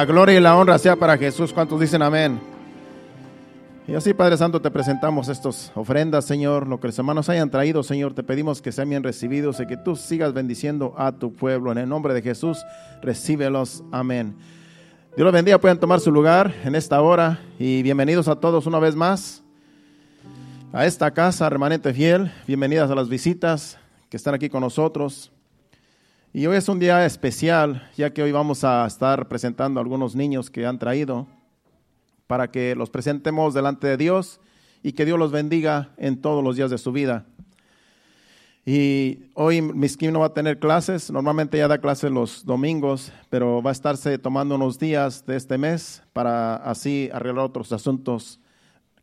La gloria y la honra sea para Jesús. ¿Cuántos dicen amén? Y así, Padre Santo, te presentamos estas ofrendas, Señor. Lo que los hermanos hayan traído, Señor, te pedimos que sean bien recibidos y que tú sigas bendiciendo a tu pueblo. En el nombre de Jesús, recíbelos. Amén. Dios los bendiga. Pueden tomar su lugar en esta hora. Y bienvenidos a todos una vez más a esta casa, remanente fiel. Bienvenidas a las visitas que están aquí con nosotros. Y hoy es un día especial, ya que hoy vamos a estar presentando a algunos niños que han traído para que los presentemos delante de Dios y que Dios los bendiga en todos los días de su vida. Y hoy Miskin no va a tener clases, normalmente ya da clases los domingos, pero va a estarse tomando unos días de este mes para así arreglar otros asuntos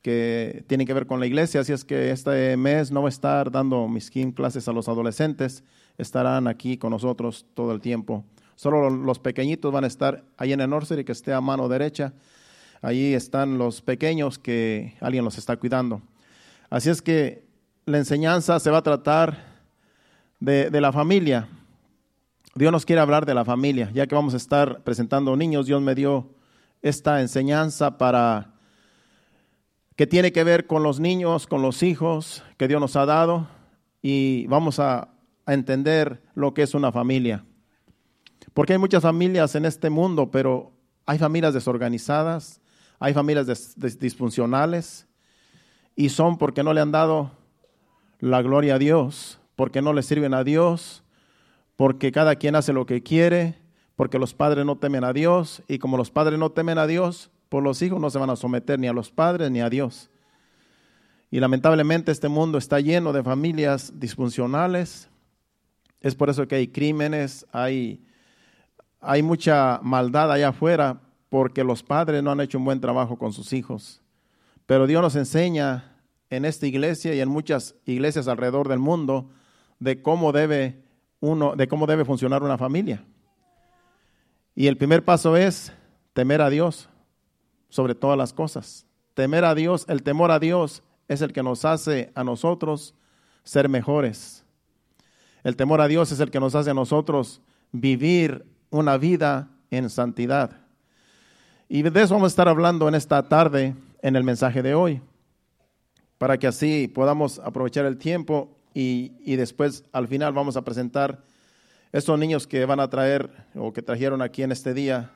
que tienen que ver con la iglesia. Así es que este mes no va a estar dando Miskin clases a los adolescentes, estarán aquí con nosotros todo el tiempo. Solo los pequeñitos van a estar ahí en el nursery que esté a mano derecha. Allí están los pequeños que alguien los está cuidando. Así es que la enseñanza se va a tratar de, de la familia. Dios nos quiere hablar de la familia, ya que vamos a estar presentando niños. Dios me dio esta enseñanza para que tiene que ver con los niños, con los hijos que Dios nos ha dado y vamos a a entender lo que es una familia. Porque hay muchas familias en este mundo, pero hay familias desorganizadas, hay familias disfuncionales y son porque no le han dado la gloria a Dios, porque no le sirven a Dios, porque cada quien hace lo que quiere, porque los padres no temen a Dios y como los padres no temen a Dios, por los hijos no se van a someter ni a los padres ni a Dios. Y lamentablemente este mundo está lleno de familias disfuncionales, es por eso que hay crímenes, hay, hay mucha maldad allá afuera, porque los padres no han hecho un buen trabajo con sus hijos. Pero Dios nos enseña en esta iglesia y en muchas iglesias alrededor del mundo de cómo debe uno, de cómo debe funcionar una familia. Y el primer paso es temer a Dios sobre todas las cosas. Temer a Dios, el temor a Dios es el que nos hace a nosotros ser mejores. El temor a Dios es el que nos hace a nosotros vivir una vida en santidad. Y de eso vamos a estar hablando en esta tarde en el mensaje de hoy, para que así podamos aprovechar el tiempo y, y después al final vamos a presentar estos niños que van a traer o que trajeron aquí en este día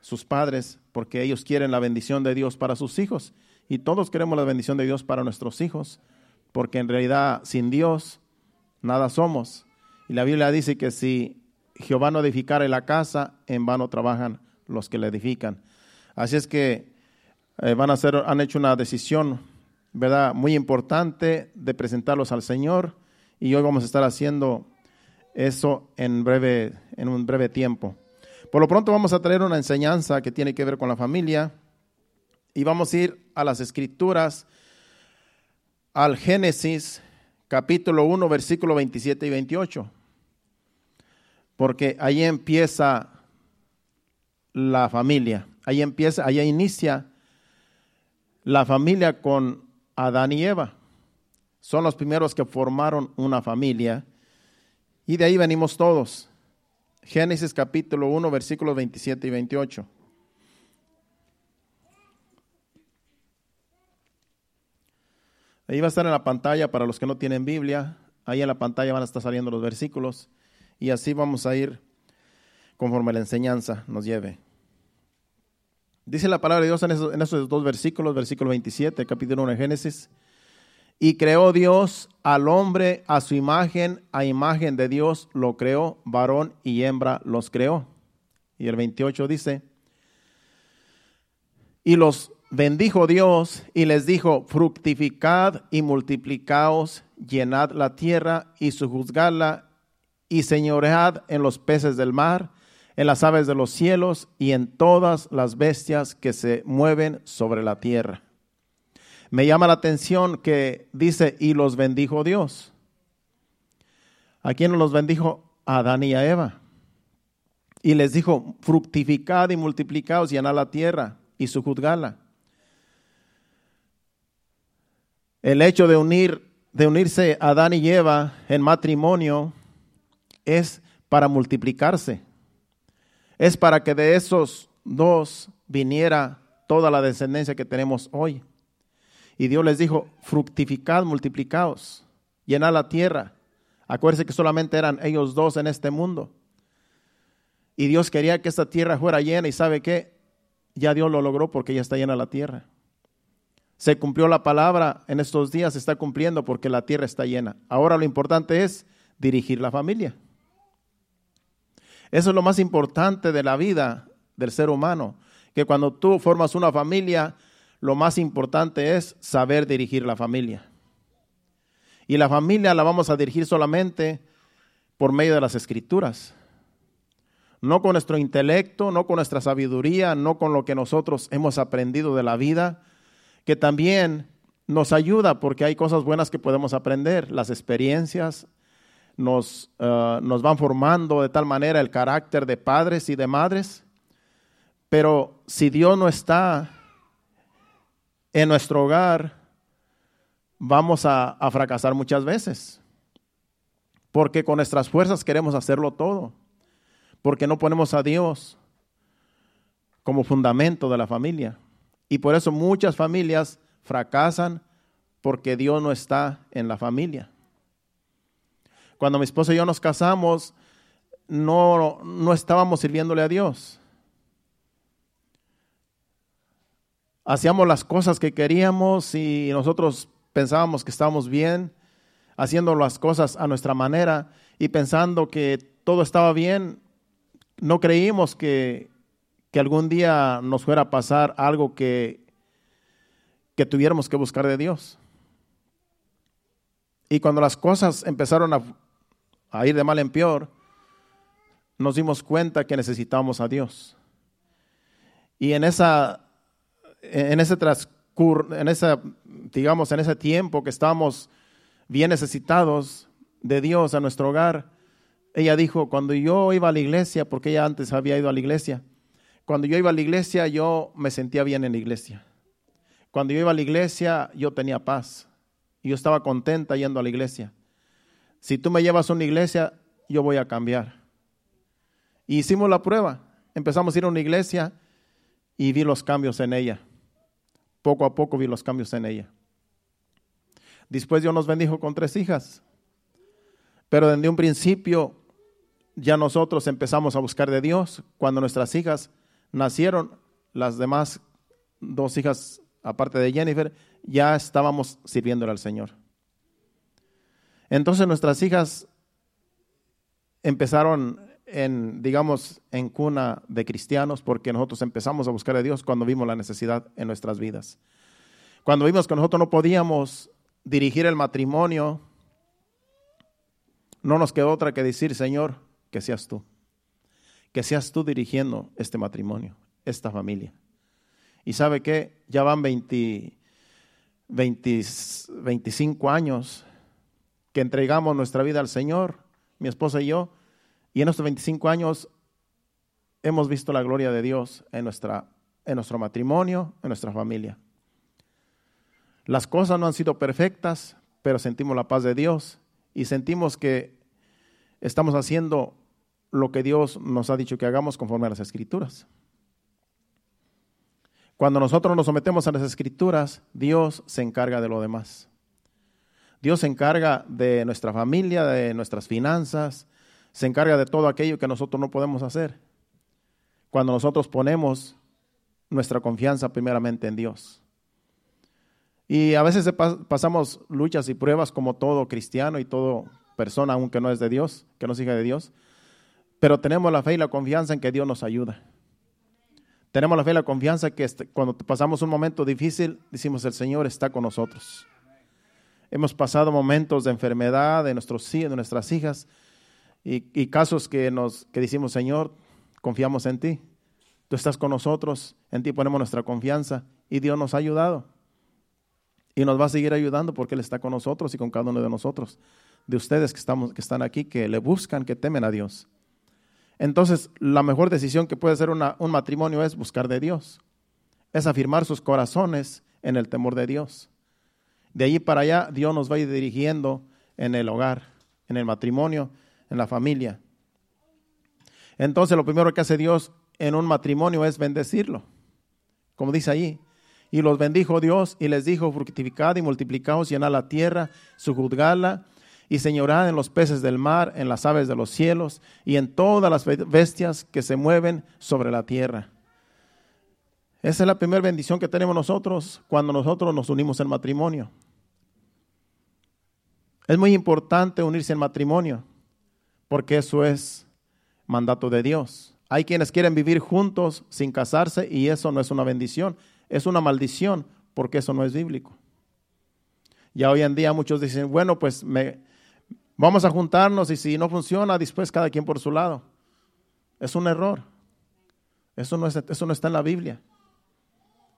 sus padres, porque ellos quieren la bendición de Dios para sus hijos. Y todos queremos la bendición de Dios para nuestros hijos, porque en realidad sin Dios nada somos. Y la Biblia dice que si Jehová no edificare la casa, en vano trabajan los que la edifican. Así es que eh, van a hacer, han hecho una decisión, ¿verdad? Muy importante de presentarlos al Señor y hoy vamos a estar haciendo eso en breve, en un breve tiempo. Por lo pronto vamos a traer una enseñanza que tiene que ver con la familia y vamos a ir a las escrituras, al Génesis capítulo 1, versículo 27 y 28. Porque ahí empieza la familia, ahí empieza, ahí inicia la familia con Adán y Eva. Son los primeros que formaron una familia y de ahí venimos todos. Génesis capítulo 1, versículos 27 y 28. Ahí va a estar en la pantalla para los que no tienen Biblia. Ahí en la pantalla van a estar saliendo los versículos. Y así vamos a ir conforme la enseñanza nos lleve. Dice la palabra de Dios en esos, dos versículos, versículo 27, capítulo 1 de Génesis. Y creó Dios al hombre a su imagen, a imagen de Dios lo creó, varón y hembra los creó. Y el 28 dice, y los bendijo Dios y les dijo, fructificad y multiplicaos, llenad la tierra y sujuzgadla y señoread en los peces del mar, en las aves de los cielos y en todas las bestias que se mueven sobre la tierra. Me llama la atención que dice, y los bendijo Dios. ¿A quién los bendijo? A Adán y a Eva. Y les dijo, fructificad y multiplicaos, llenad la tierra y sujuzgadla. El hecho de unir, de unirse a Adán y Eva en matrimonio es para multiplicarse. Es para que de esos dos viniera toda la descendencia que tenemos hoy. Y Dios les dijo, fructificad, multiplicaos, llenad la tierra. Acuérdense que solamente eran ellos dos en este mundo. Y Dios quería que esta tierra fuera llena y sabe qué, ya Dios lo logró porque ya está llena la tierra. Se cumplió la palabra en estos días, se está cumpliendo porque la tierra está llena. Ahora lo importante es dirigir la familia. Eso es lo más importante de la vida del ser humano, que cuando tú formas una familia, lo más importante es saber dirigir la familia. Y la familia la vamos a dirigir solamente por medio de las escrituras. No con nuestro intelecto, no con nuestra sabiduría, no con lo que nosotros hemos aprendido de la vida, que también nos ayuda porque hay cosas buenas que podemos aprender, las experiencias nos, eh, nos van formando de tal manera el carácter de padres y de madres, pero si Dios no está en nuestro hogar, vamos a, a fracasar muchas veces, porque con nuestras fuerzas queremos hacerlo todo, porque no ponemos a Dios como fundamento de la familia. Y por eso muchas familias fracasan porque Dios no está en la familia. Cuando mi esposa y yo nos casamos, no, no estábamos sirviéndole a Dios. Hacíamos las cosas que queríamos y nosotros pensábamos que estábamos bien, haciendo las cosas a nuestra manera y pensando que todo estaba bien. No creímos que, que algún día nos fuera a pasar algo que, que tuviéramos que buscar de Dios. Y cuando las cosas empezaron a, a ir de mal en peor, nos dimos cuenta que necesitábamos a Dios. Y en esa en ese transcurso, en esa digamos en ese tiempo que estábamos bien necesitados de Dios a nuestro hogar, ella dijo, cuando yo iba a la iglesia, porque ella antes había ido a la iglesia, cuando yo iba a la iglesia, yo me sentía bien en la iglesia. Cuando yo iba a la iglesia, yo tenía paz. Y yo estaba contenta yendo a la iglesia. Si tú me llevas a una iglesia, yo voy a cambiar. Y hicimos la prueba. Empezamos a ir a una iglesia y vi los cambios en ella. Poco a poco vi los cambios en ella. Después Dios nos bendijo con tres hijas. Pero desde un principio ya nosotros empezamos a buscar de Dios. Cuando nuestras hijas nacieron, las demás dos hijas, aparte de Jennifer, ya estábamos sirviéndole al Señor. Entonces nuestras hijas empezaron en, digamos, en cuna de cristianos porque nosotros empezamos a buscar a Dios cuando vimos la necesidad en nuestras vidas. Cuando vimos que nosotros no podíamos dirigir el matrimonio, no nos quedó otra que decir, Señor, que seas tú que seas tú dirigiendo este matrimonio, esta familia. Y sabe que ya van 20, 25 años que entregamos nuestra vida al Señor, mi esposa y yo, y en estos 25 años hemos visto la gloria de Dios en, nuestra, en nuestro matrimonio, en nuestra familia. Las cosas no han sido perfectas, pero sentimos la paz de Dios y sentimos que estamos haciendo lo que Dios nos ha dicho que hagamos conforme a las escrituras. Cuando nosotros nos sometemos a las escrituras, Dios se encarga de lo demás. Dios se encarga de nuestra familia, de nuestras finanzas, se encarga de todo aquello que nosotros no podemos hacer. Cuando nosotros ponemos nuestra confianza primeramente en Dios. Y a veces pasamos luchas y pruebas como todo cristiano y todo persona, aunque no es de Dios, que no es hija de Dios. Pero tenemos la fe y la confianza en que Dios nos ayuda. Tenemos la fe y la confianza que este, cuando pasamos un momento difícil, decimos, el Señor está con nosotros. Hemos pasado momentos de enfermedad de, nuestros, de nuestras hijas y, casos que, nos, que decimos, Señor, confiamos en ti. Tú estás con nosotros, en ti ponemos nuestra confianza y Dios nos ha ayudado. Y nos va a seguir ayudando porque Él está con nosotros y con cada uno de nosotros, de ustedes que, estamos, que están aquí, que le buscan, que temen a Dios. Entonces, la mejor decisión que puede hacer un matrimonio es buscar de Dios, es afirmar sus corazones en el temor de Dios. De allí para allá, Dios nos va a ir dirigiendo en el hogar, en el matrimonio, en la familia. Entonces, lo primero que hace Dios en un matrimonio es bendecirlo, como dice ahí. Y los bendijo Dios y les dijo, fructificad y multiplicaos, llenad la tierra, sujuzgadla y señorad en los peces del mar, en las aves de los cielos y en todas las bestias que se mueven sobre la tierra. Esa es la primera bendición que tenemos nosotros cuando nosotros nos unimos en matrimonio. Es muy importante unirse en matrimonio porque eso es mandato de Dios. Hay quienes quieren vivir juntos sin casarse y eso no es una bendición, es una maldición porque eso no es bíblico. Ya hoy en día muchos dicen, bueno, pues me, vamos a juntarnos y si no funciona, después cada quien por su lado. Es un error. Eso no, es, eso no está en la Biblia.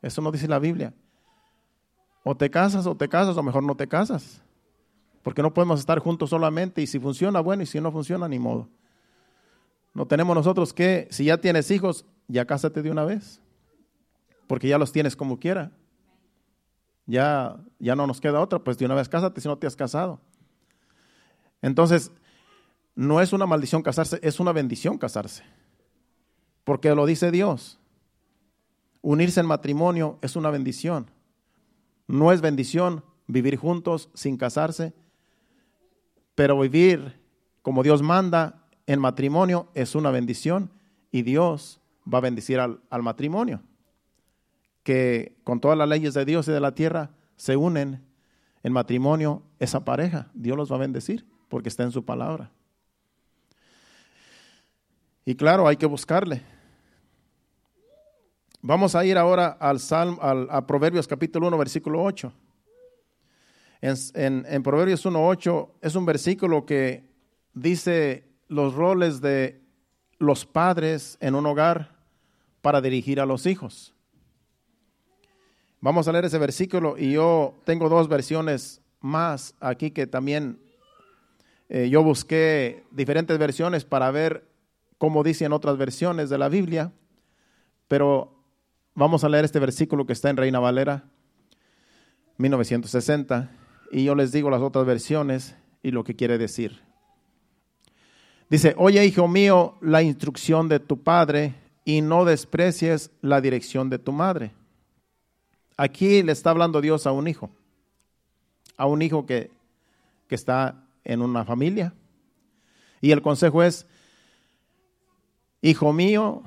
Eso no dice la Biblia. O te casas o te casas o mejor no te casas. Porque no podemos estar juntos solamente y si funciona, bueno, y si no funciona, ni modo. No tenemos nosotros que, si ya tienes hijos, ya cásate de una vez. Porque ya los tienes como quiera. Ya, ya no nos queda otra, pues de una vez cásate si no te has casado. Entonces, no es una maldición casarse, es una bendición casarse. Porque lo dice Dios. Unirse en matrimonio es una bendición. No es bendición vivir juntos sin casarse, pero vivir como Dios manda en matrimonio es una bendición y Dios va a bendecir al, al matrimonio. Que con todas las leyes de Dios y de la tierra se unen en matrimonio esa pareja. Dios los va a bendecir porque está en su palabra. Y claro, hay que buscarle. Vamos a ir ahora al Salmo, al, a Proverbios capítulo 1, versículo 8. En, Proverbios 1, 8 es un versículo que dice los roles de los padres en un hogar para dirigir a los hijos. Vamos a leer ese versículo y yo tengo dos versiones más aquí que también eh, yo busqué diferentes versiones para ver cómo dicen otras versiones de la Biblia, pero Vamos a leer este versículo que está en Reina Valera 1960 y yo les digo las otras versiones y lo que quiere decir. Dice, oye hijo mío, la instrucción de tu padre y no desprecies la dirección de tu madre. Aquí le está hablando Dios a un hijo, a un hijo que, que está en una familia. Y el consejo es, hijo mío,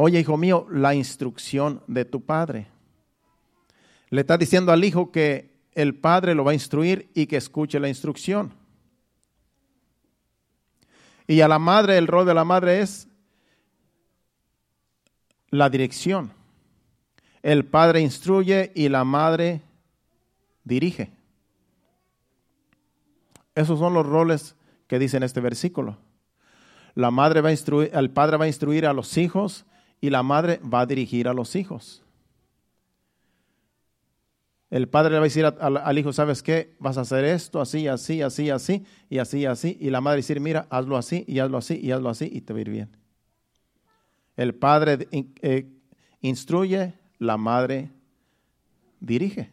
Oye, hijo mío, la instrucción de tu padre. Le está diciendo al hijo que el padre lo va a instruir y que escuche la instrucción. Y a la madre, el rol de la madre es la dirección. El padre instruye y la madre dirige. Esos son los roles que dice en este versículo. La madre va a instruir, el padre va a instruir a los hijos y la madre va a dirigir a los hijos. El padre le va a decir al, hijo, ¿sabes qué? Vas a hacer esto, así, así, así, así, y así, así. Y la madre decir, mira, hazlo así, y hazlo así, y hazlo así, y te va a ir bien. El padre eh, instruye, la madre dirige.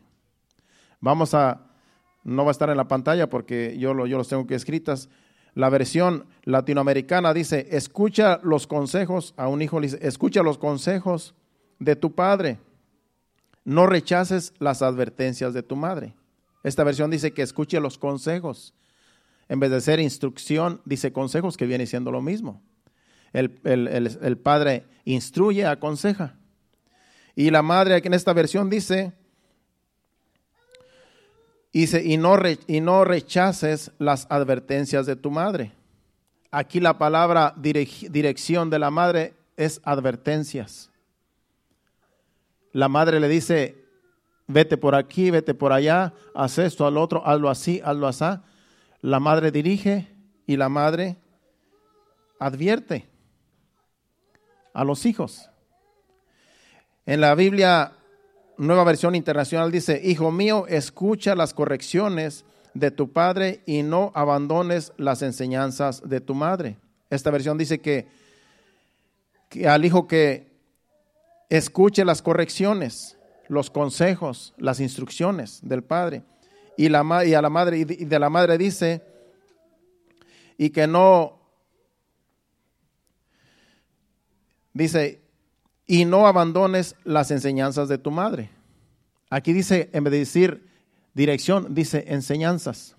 Vamos a, no va a estar en la pantalla porque yo, lo, yo los tengo que escritas. La versión latinoamericana dice, escucha los consejos, a un hijo le dice, escucha los consejos de tu padre, no rechaces las advertencias de tu madre. Esta versión dice que escuche los consejos. En vez de ser instrucción, dice consejos que viene siendo lo mismo. El, el padre instruye, aconseja. Y la madre aquí en esta versión dice, Dice, y no, y no rechaces las advertencias de tu madre. Aquí la palabra dirección de la madre es advertencias. La madre le dice, vete por aquí, vete por allá, haz esto, al otro, hazlo así, hazlo así. La madre dirige y la madre advierte a los hijos. En la Biblia nueva versión internacional dice, Hijo mío, escucha las correcciones de tu padre y no abandones las enseñanzas de tu madre. Esta versión dice que, al hijo que escuche las correcciones, los consejos, las instrucciones del padre. Y, y a la madre, y de la madre dice, y que no Dice, y no abandones las enseñanzas de tu madre. Aquí dice, en vez de decir dirección, dice enseñanzas.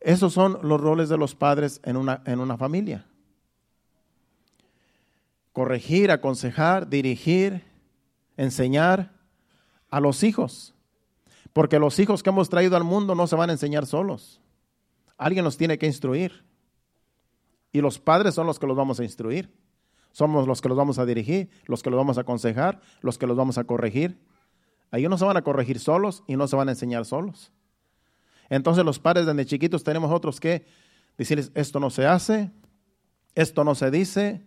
Esos son los roles de los padres en una, en una familia. Corregir, aconsejar, dirigir, enseñar a los hijos. Porque los hijos que hemos traído al mundo no se van a enseñar solos. Alguien los tiene que instruir. Y los padres son los que los vamos a instruir. Somos los que los vamos a dirigir, los que los vamos a aconsejar, los que los vamos a corregir. Ellos no se van a corregir solos y no se van a enseñar solos. Entonces los padres desde chiquitos tenemos otros que decirles, esto no se hace, esto no se dice,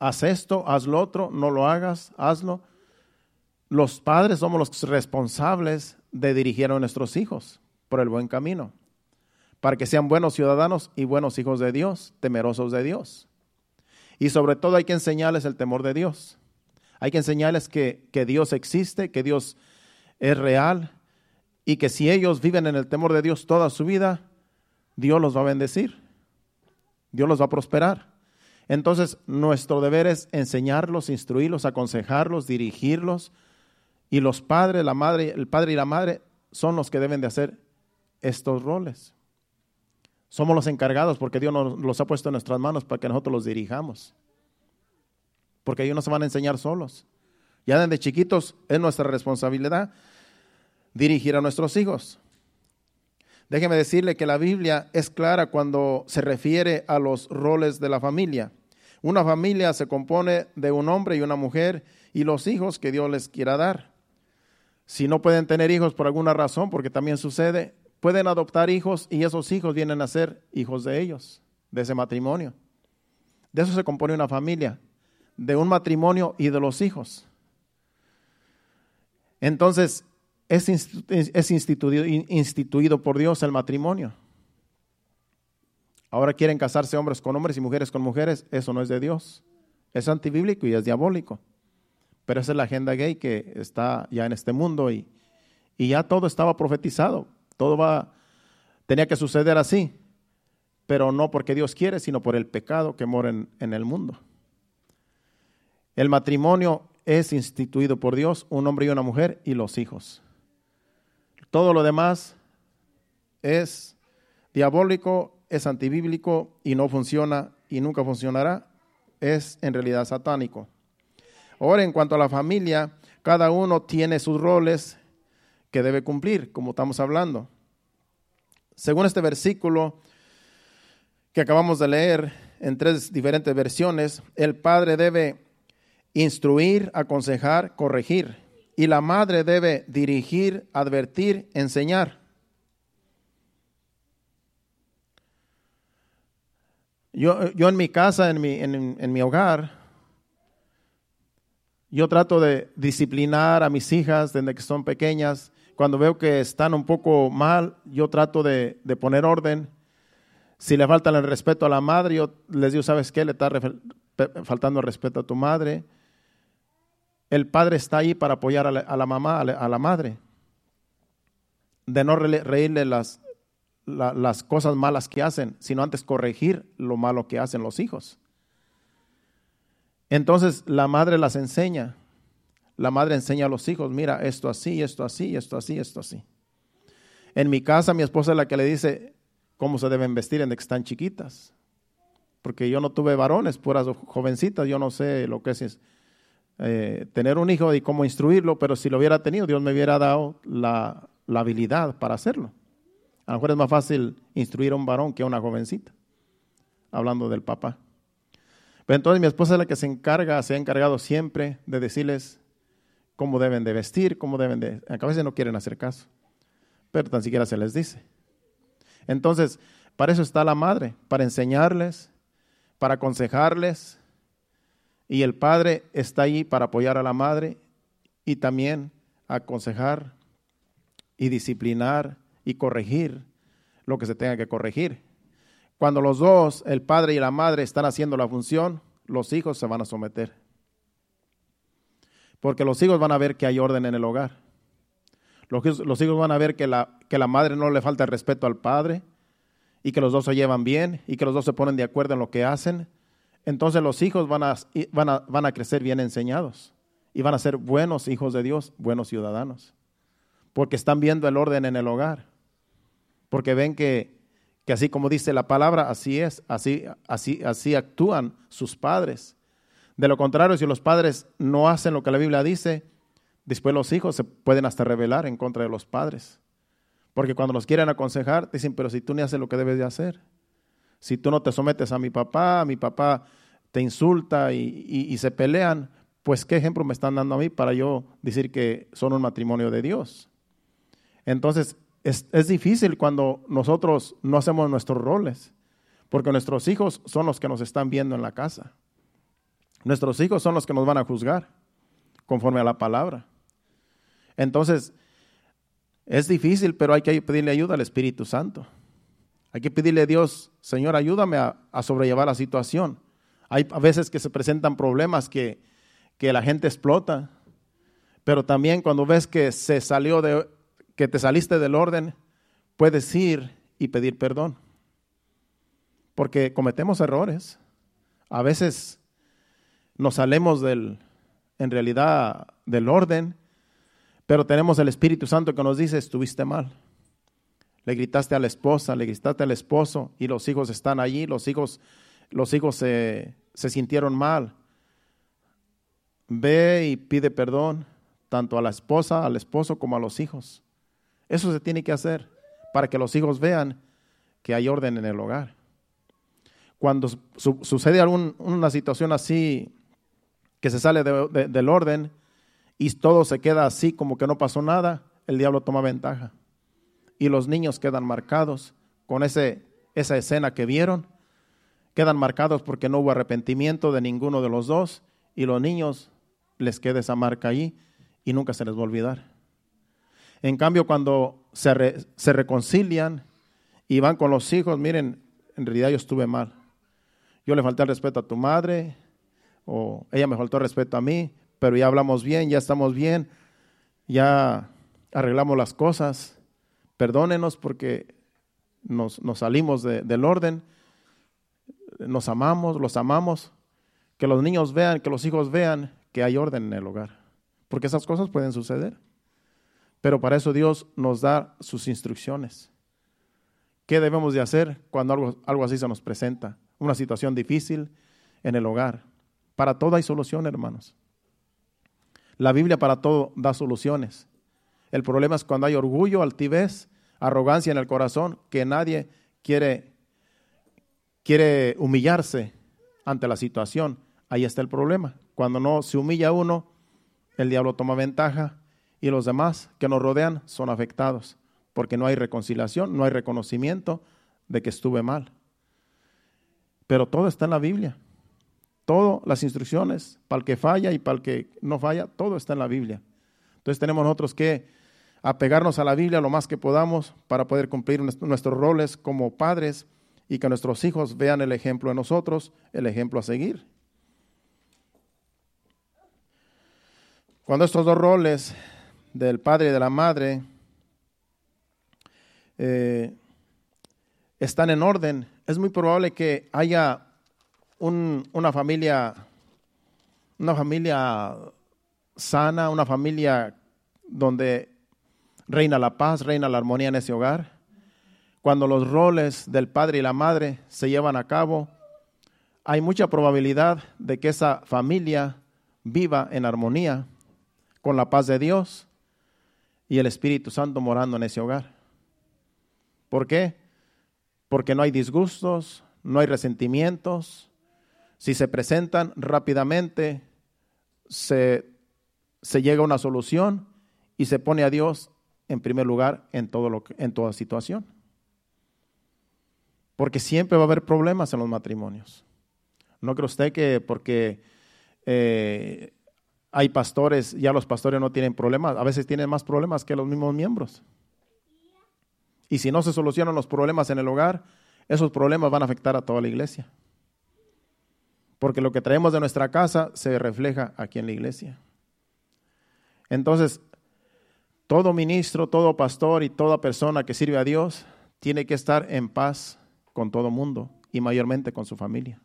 haz esto, haz lo otro, no lo hagas, hazlo. Los padres somos los responsables de dirigir a nuestros hijos por el buen camino, para que sean buenos ciudadanos y buenos hijos de Dios, temerosos de Dios. Y sobre todo hay que enseñarles el temor de Dios. Hay que enseñarles que, que Dios existe, que Dios es real y que si ellos viven en el temor de Dios toda su vida, Dios los va a bendecir. Dios los va a prosperar. Entonces, nuestro deber es enseñarlos, instruirlos, aconsejarlos, dirigirlos. Y los padres, la madre, el padre y la madre son los que deben de hacer estos roles. Somos los encargados porque Dios nos los ha puesto en nuestras manos para que nosotros los dirijamos. Porque ellos no se van a enseñar solos. Ya desde chiquitos es nuestra responsabilidad dirigir a nuestros hijos. Déjeme decirle que la Biblia es clara cuando se refiere a los roles de la familia. Una familia se compone de un hombre y una mujer y los hijos que Dios les quiera dar. Si no pueden tener hijos por alguna razón, porque también sucede, pueden adoptar hijos y esos hijos vienen a ser hijos de ellos, de ese matrimonio. De eso se compone una familia, de un matrimonio y de los hijos. Entonces, es, instituido, por Dios el matrimonio. Ahora quieren casarse hombres con hombres y mujeres con mujeres. Eso no es de Dios. Es antibíblico y es diabólico. Pero esa es la agenda gay que está ya en este mundo y ya todo estaba profetizado. Todo va, tenía que suceder así, pero no porque Dios quiere, sino por el pecado que mora en, en el mundo. El matrimonio es instituido por Dios, un hombre y una mujer y los hijos. Todo lo demás es diabólico, es antibíblico y no funciona y nunca funcionará. Es en realidad satánico. Ahora, en cuanto a la familia, cada uno tiene sus roles que debe cumplir, como estamos hablando. Según este versículo que acabamos de leer en tres diferentes versiones, el padre debe instruir, aconsejar, corregir, y la madre debe dirigir, advertir, enseñar. Yo, yo en mi casa, en mi, en mi hogar, yo trato de disciplinar a mis hijas desde que son pequeñas cuando veo que están un poco mal, yo trato de, poner orden. Si le falta el respeto a la madre, yo les digo, ¿sabes qué? Le está faltando el respeto a tu madre. El padre está ahí para apoyar a la, mamá, a la, madre. De no reírle las, las cosas malas que hacen, sino antes corregir lo malo que hacen los hijos. Entonces la madre las enseña la madre enseña a los hijos, mira, esto así, esto así, esto así, esto así. En mi casa mi esposa es la que le dice cómo se deben vestir en que están chiquitas. Porque yo no tuve varones, puras jovencitas, yo no sé lo que es eh, tener un hijo y cómo instruirlo, pero si lo hubiera tenido, Dios me hubiera dado la, la habilidad para hacerlo. A lo mejor es más fácil instruir a un varón que a una jovencita, hablando del papá. Pero entonces mi esposa es la que se encarga, se ha encargado siempre de decirles cómo deben de vestir, cómo deben de... A veces no quieren hacer caso, pero tan siquiera se les dice. Entonces, para eso está la madre, para enseñarles, para aconsejarles, y el padre está ahí para apoyar a la madre y también aconsejar y disciplinar y corregir lo que se tenga que corregir. Cuando los dos, el padre y la madre, están haciendo la función, los hijos se van a someter. Porque los hijos van a ver que hay orden en el hogar. Los, hijos van a ver que la, que la madre no le falta el respeto al padre y que los dos se llevan bien y que los dos se ponen de acuerdo en lo que hacen. entonces los hijos van a, van, a, van a crecer bien enseñados y van a ser buenos hijos de Dios, buenos ciudadanos, porque están viendo el orden en el hogar, porque ven que, que así como dice la palabra, así es, así, así, así actúan sus padres. De lo contrario, si los padres no hacen lo que la Biblia dice, después los hijos se pueden hasta rebelar en contra de los padres. Porque cuando los quieren aconsejar, dicen, pero si tú ni haces lo que debes de hacer, si tú no te sometes a mi papá, mi papá te insulta y, se pelean, pues qué ejemplo me están dando a mí para yo decir que son un matrimonio de Dios. Entonces, es, es difícil cuando nosotros no hacemos nuestros roles, porque nuestros hijos son los que nos están viendo en la casa. Nuestros hijos son los que nos van a juzgar conforme a la palabra. Entonces, es difícil, pero hay que pedirle ayuda al Espíritu Santo. Hay que pedirle a Dios, Señor, ayúdame a, sobrellevar la situación. Hay a veces que se presentan problemas que, que la gente explota, pero también cuando ves que se salió de, que te saliste del orden, puedes ir y pedir perdón. Porque cometemos errores. A veces nos salemos del, en realidad, del orden pero tenemos el Espíritu Santo que nos dice, estuviste mal. Le gritaste a la esposa, le gritaste al esposo y los hijos están allí, los hijos, los hijos se, se sintieron mal. Ve y pide perdón tanto a la esposa, al esposo como a los hijos. Eso se tiene que hacer para que los hijos vean que hay orden en el hogar. Cuando sucede alguna situación así que se sale del orden, y todo se queda así como que no pasó nada, el diablo toma ventaja. Y los niños quedan marcados con ese, esa escena que vieron, quedan marcados porque no hubo arrepentimiento de ninguno de los dos y los niños les queda esa marca ahí y nunca se les va a olvidar. En cambio, cuando se, se reconcilian y van con los hijos, miren, en realidad yo estuve mal. Yo le falté el respeto a tu madre, o ella me faltó respeto a mí, pero ya hablamos bien, ya estamos bien, ya arreglamos las cosas. Perdónenos porque nos, salimos del orden, nos amamos, los amamos. Que los niños vean, que los hijos vean que hay orden en el hogar, porque esas cosas pueden suceder. Pero para eso Dios nos da sus instrucciones. ¿Qué debemos de hacer cuando algo, algo así se nos presenta? Una situación difícil en el hogar. Para todo hay solución, hermanos. La Biblia para todo da soluciones. El problema es cuando hay orgullo, altivez, arrogancia en el corazón, que nadie quiere, quiere humillarse ante la situación. Ahí está el problema. Cuando no se humilla uno, el diablo toma ventaja y los demás que nos rodean son afectados, porque no hay reconciliación, no hay reconocimiento de que estuve mal. Pero todo está en la Biblia. Todas las instrucciones, para el que falla y para el que no falla, todo está en la Biblia. Entonces tenemos nosotros que apegarnos a la Biblia lo más que podamos para poder cumplir nuestros roles como padres y que nuestros hijos vean el ejemplo de nosotros, el ejemplo a seguir. Cuando estos dos roles del padre y de la madre eh, están en orden, es muy probable que haya una familia, una familia sana, una familia donde reina la paz, reina la armonía en ese hogar. Cuando los roles del padre y la madre se llevan a cabo, hay mucha probabilidad de que esa familia viva en armonía con la paz de Dios y el Espíritu Santo morando en ese hogar. ¿Por qué? Porque no hay disgustos, no hay resentimientos, si se presentan rápidamente, se, llega a una solución y se pone a Dios en primer lugar en, todo lo en toda situación. Porque siempre va a haber problemas en los matrimonios. ¿No cree usted que porque eh, hay pastores, ya los pastores no tienen problemas, a veces tienen más problemas que los mismos miembros? Y si no se solucionan los problemas en el hogar, esos problemas van a afectar a toda la iglesia porque lo que traemos de nuestra casa se refleja aquí en la iglesia. Entonces, todo ministro, todo pastor y toda persona que sirve a Dios tiene que estar en paz con todo mundo y mayormente con su familia.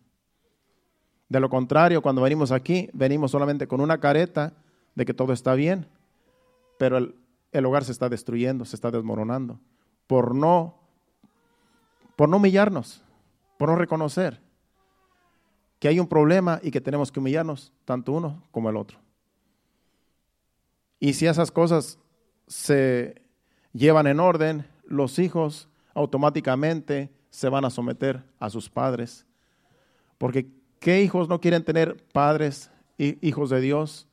De lo contrario, cuando venimos aquí, venimos solamente con una careta de que todo está bien, pero el, hogar se está destruyendo, se está desmoronando, por no, por no humillarnos, por no reconocer que hay un problema y que tenemos que humillarnos, tanto uno como el otro. Y si esas cosas se llevan en orden, los hijos automáticamente se van a someter a sus padres. Porque ¿qué hijos no quieren tener padres, hijos de Dios,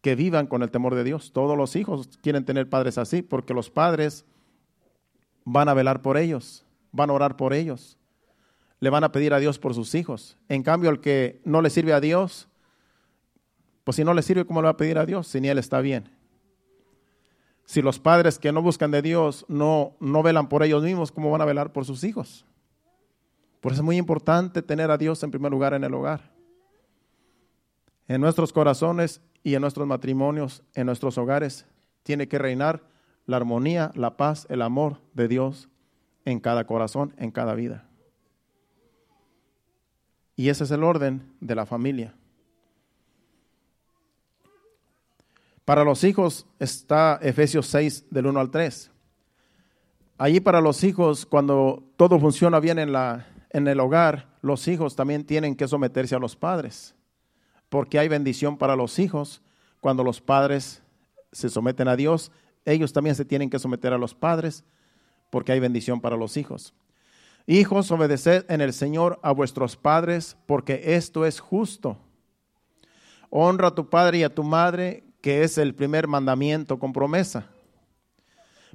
que vivan con el temor de Dios? Todos los hijos quieren tener padres así, porque los padres van a velar por ellos, van a orar por ellos, le van a pedir a Dios por sus hijos. En cambio, el que no le sirve a Dios, pues si no le sirve, ¿cómo le va a pedir a Dios si ni él está bien? Si los padres que no buscan de Dios no, no velan por ellos mismos, ¿cómo van a velar por sus hijos? Por eso es muy importante tener a Dios en primer lugar en el hogar. En nuestros corazones y en nuestros matrimonios, en nuestros hogares, tiene que reinar la armonía, la paz, el amor de Dios en cada corazón, en cada vida. Y ese es el orden de la familia. Para los hijos está Efesios 6 del 1 al 3. Allí para los hijos, cuando todo funciona bien en, la, en el hogar, los hijos también tienen que someterse a los padres, porque hay bendición para los hijos cuando los padres se someten a Dios. Ellos también se tienen que someter a los padres, porque hay bendición para los hijos. Hijos, obedeced en el Señor a vuestros padres, porque esto es justo. Honra a tu padre y a tu madre, que es el primer mandamiento con promesa,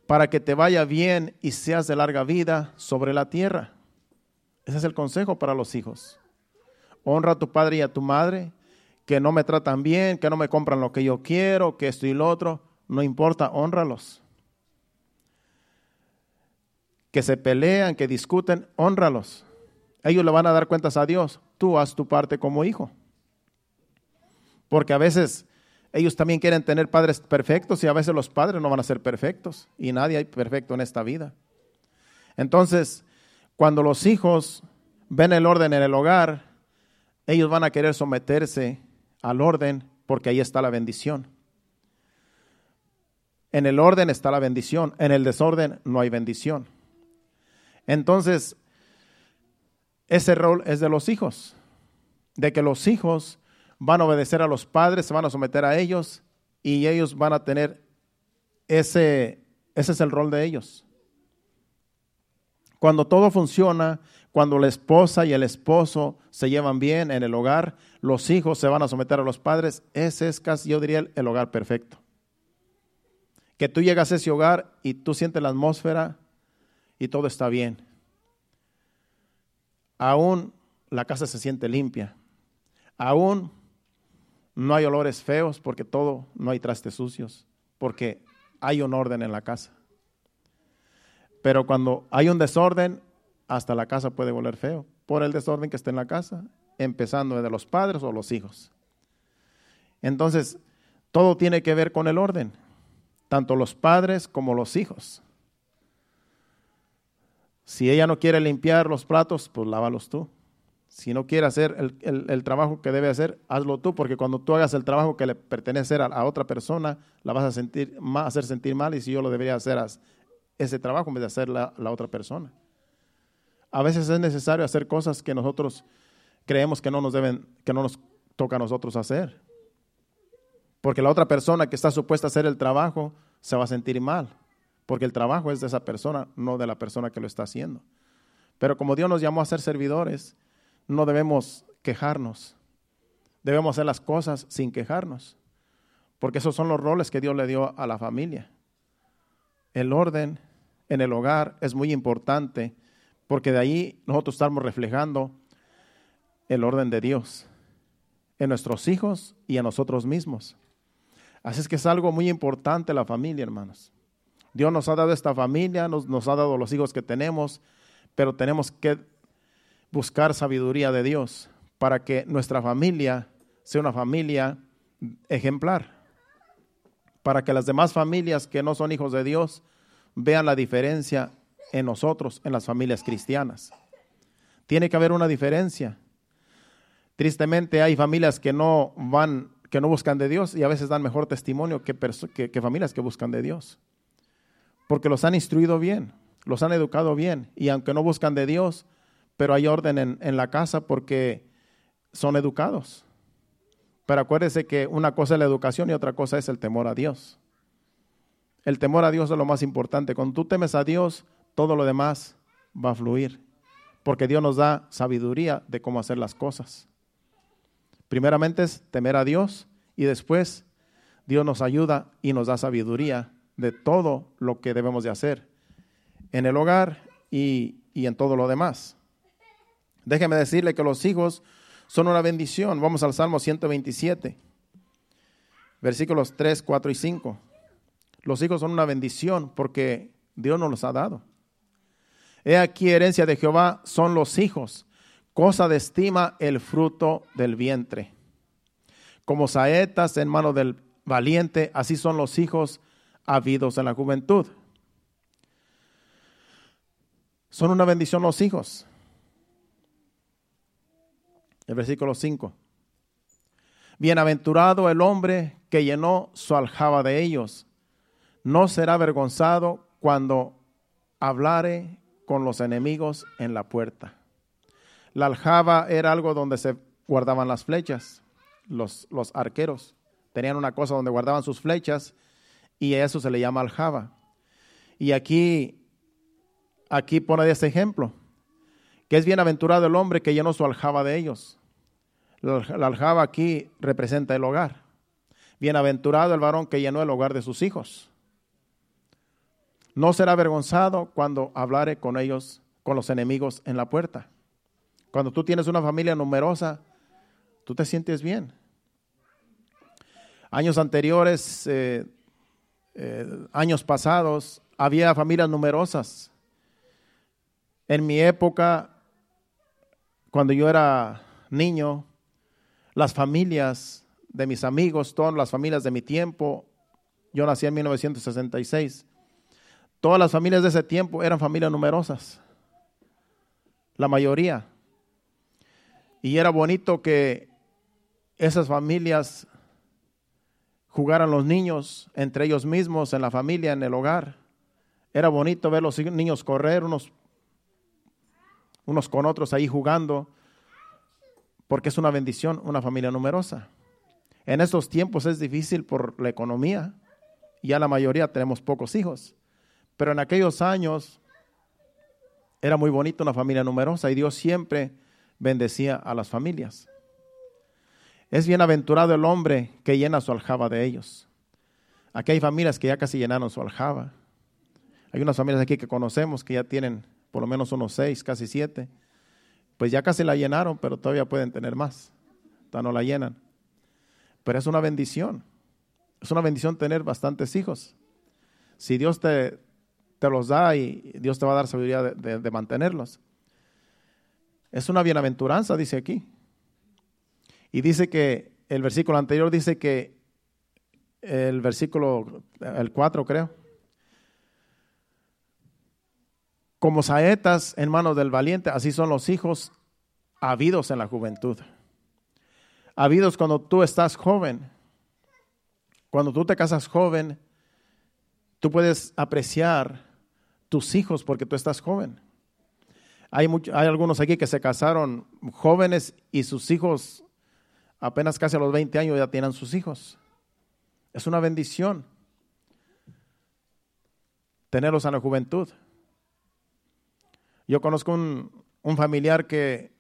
para que te vaya bien y seas de larga vida sobre la tierra. Ese es el consejo para los hijos. Honra a tu padre y a tu madre, que no me tratan bien, que no me compran lo que yo quiero, que esto y lo otro. No importa, honralos que se pelean, que discuten, honralos. Ellos le van a dar cuentas a Dios. Tú haz tu parte como hijo. Porque a veces ellos también quieren tener padres perfectos y a veces los padres no van a ser perfectos. Y nadie hay perfecto en esta vida. Entonces, cuando los hijos ven el orden en el hogar, ellos van a querer someterse al orden porque ahí está la bendición. En el orden está la bendición, en el desorden no hay bendición. Entonces, ese rol es de los hijos, de que los hijos van a obedecer a los padres, se van a someter a ellos y ellos van a tener ese, ese es el rol de ellos. Cuando todo funciona, cuando la esposa y el esposo se llevan bien en el hogar, los hijos se van a someter a los padres, ese es casi, yo diría, el, hogar perfecto. Que tú llegas a ese hogar y tú sientes la atmósfera y todo está bien. Aún la casa se siente limpia. Aún no hay olores feos porque todo, no hay trastes sucios, porque hay un orden en la casa. Pero cuando hay un desorden, hasta la casa puede volver feo por el desorden que está en la casa, empezando de los padres o los hijos. Entonces, todo tiene que ver con el orden, tanto los padres como los hijos. Si ella no quiere limpiar los platos, pues lávalos tú. Si no quiere hacer el, trabajo que debe hacer, hazlo tú, porque cuando tú hagas el trabajo que le pertenece a, a otra persona, la vas a sentir, hacer sentir mal y si yo lo debería hacer ese trabajo en vez de hacer la, la otra persona. A veces es necesario hacer cosas que nosotros creemos que no nos deben, que no nos toca a nosotros hacer. Porque la otra persona que está supuesta a hacer el trabajo se va a sentir mal porque el trabajo es de esa persona, no de la persona que lo está haciendo. Pero como Dios nos llamó a ser servidores, no debemos quejarnos. Debemos hacer las cosas sin quejarnos, porque esos son los roles que Dios le dio a la familia. El orden en el hogar es muy importante, porque de ahí nosotros estamos reflejando el orden de Dios en nuestros hijos y en nosotros mismos. Así es que es algo muy importante la familia, hermanos. Dios nos ha dado esta familia, nos, ha dado los hijos que tenemos, pero tenemos que buscar sabiduría de Dios para que nuestra familia sea una familia ejemplar, para que las demás familias que no son hijos de Dios vean la diferencia en nosotros, en las familias cristianas. Tiene que haber una diferencia. Tristemente hay familias que no van, que no buscan de Dios y a veces dan mejor testimonio que, que familias que buscan de Dios. Porque los han instruido bien, los han educado bien y aunque no buscan de Dios, pero hay orden en, la casa porque son educados. Pero acuérdese que una cosa es la educación y otra cosa es el temor a Dios. El temor a Dios es lo más importante. Cuando tú temes a Dios, todo lo demás va a fluir. Porque Dios nos da sabiduría de cómo hacer las cosas. Primeramente es temer a Dios y después Dios nos ayuda y nos da sabiduría de todo lo que debemos de hacer en el hogar y, y en todo lo demás. Déjeme decirle que los hijos son una bendición. Vamos al Salmo 127, versículos 3, 4 y 5. Los hijos son una bendición porque Dios nos los ha dado. He aquí herencia de Jehová son los hijos, cosa de estima el fruto del vientre. Como saetas en mano del valiente, así son los hijos habidos en la juventud. Son una bendición los hijos el versículo 5. Bienaventurado el hombre que llenó su aljaba de ellos. No será avergonzado cuando hablare con los enemigos en la puerta. La aljaba era algo donde se guardaban las flechas. Los, los arqueros tenían una cosa donde guardaban sus flechas y a eso se le llama aljaba. Y aquí, aquí pone este ejemplo, que es bienaventurado el hombre que llenó su aljaba de ellos. La aljaba aquí representa el hogar. Bienaventurado el varón que llenó el hogar de sus hijos. No será avergonzado cuando hablare con ellos, con los enemigos en la puerta. Cuando tú tienes una familia numerosa, tú te sientes bien. Años anteriores, eh, eh, años pasados, había familias numerosas. En mi época, cuando yo era niño, las familias de mis amigos, todas las familias de mi tiempo. Yo nací en 1966. Todas las familias de ese tiempo eran familias numerosas. La mayoría. Y era bonito que esas familias jugaran los niños entre ellos mismos, en la familia, en el hogar. Era bonito ver los niños correr unos, unos con otros ahí jugando porque es una bendición una familia numerosa. En estos tiempos es difícil por la economía, ya la mayoría tenemos pocos hijos, pero en aquellos años era muy bonito una familia numerosa y Dios siempre bendecía a las familias. Es bienaventurado el hombre que llena su aljaba de ellos. Aquí hay familias que ya casi llenaron su aljaba. Hay unas familias aquí que conocemos que ya tienen por lo menos unos seis, casi siete pues ya casi la llenaron, pero todavía pueden tener más. Todavía no la llenan. Pero es una bendición. Es una bendición tener bastantes hijos. Si Dios te, te los da y Dios te va a dar sabiduría de, de mantenerlos. Es una bienaventuranza, dice aquí. Y dice que el versículo anterior dice que el versículo, el 4 creo, Como saetas en manos del valiente, así son los hijos habidos en la juventud. Habidos cuando tú estás joven. Cuando tú te casas joven, tú puedes apreciar tus hijos porque tú estás joven. Hay, hay algunos aquí que se casaron jóvenes y sus hijos apenas casi a los 20 años ya tienen sus hijos. Es una bendición tenerlos en la juventud. Yo conozco un, familiar que,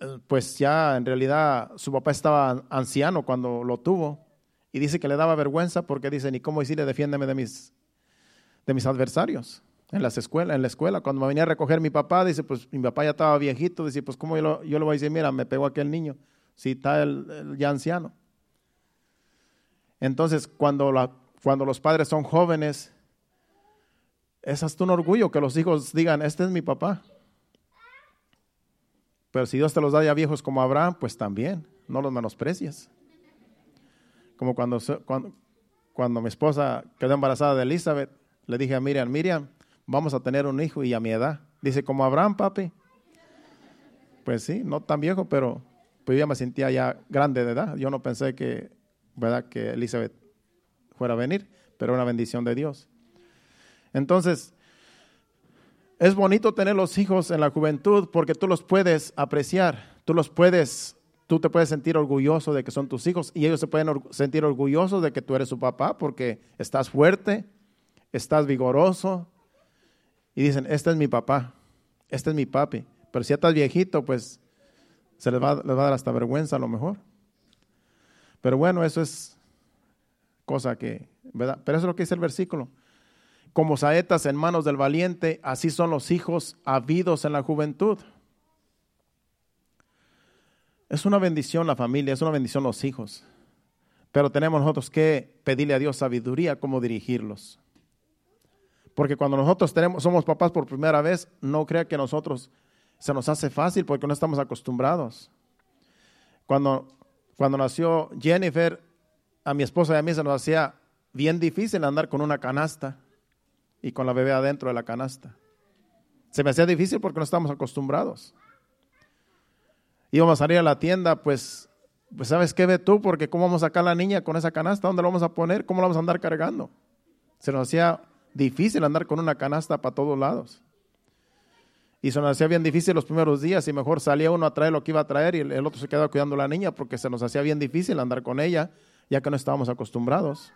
eh, pues ya en realidad su papá estaba anciano cuando lo tuvo y dice que le daba vergüenza porque dice, ni cómo decirle, defiéndeme de mis, de mis adversarios en las escuelas, en la escuela. Cuando me venía a recoger mi papá, dice, pues mi papá ya estaba viejito, dice, pues cómo yo, yo le voy a decir, mira, me pegó aquel niño, si está el, ya anciano. Entonces, cuando, cuando los padres son jóvenes, es hasta un orgullo que los hijos digan, este es mi papá. Pero si Dios te los da ya viejos como Abraham, pues también, no los menosprecies. Como cuando, cuando, cuando mi esposa quedó embarazada de Elizabeth, le dije a Miriam, Miriam, vamos a tener un hijo y a mi edad. Dice, como Abraham, papi. Pues sí, no tan viejo, pero pues ya me sentía ya grande de edad. Yo no pensé que, ¿verdad? que Elizabeth fuera a venir, pero una bendición de Dios. Entonces, es bonito tener los hijos en la juventud porque tú los puedes apreciar, tú los puedes, tú te puedes sentir orgulloso de que son tus hijos y ellos se pueden sentir orgullosos de que tú eres su papá porque estás fuerte, estás vigoroso y dicen, este es mi papá, este es mi papi. Pero si ya estás viejito, pues se les va, les va a dar hasta vergüenza a lo mejor. Pero bueno, eso es cosa que, ¿verdad? Pero eso es lo que dice el versículo. Como saetas en manos del valiente, así son los hijos habidos en la juventud. Es una bendición la familia, es una bendición los hijos. Pero tenemos nosotros que pedirle a Dios sabiduría cómo dirigirlos. Porque cuando nosotros tenemos, somos papás por primera vez, no crea que nosotros se nos hace fácil porque no estamos acostumbrados. Cuando, cuando nació Jennifer, a mi esposa y a mí se nos hacía bien difícil andar con una canasta y con la bebé adentro de la canasta. Se me hacía difícil porque no estábamos acostumbrados. Íbamos a salir a la tienda, pues, pues ¿sabes qué ve tú? Porque ¿cómo vamos a sacar a la niña con esa canasta? ¿Dónde la vamos a poner? ¿Cómo la vamos a andar cargando? Se nos hacía difícil andar con una canasta para todos lados. Y se nos hacía bien difícil los primeros días y mejor salía uno a traer lo que iba a traer y el otro se quedaba cuidando a la niña porque se nos hacía bien difícil andar con ella ya que no estábamos acostumbrados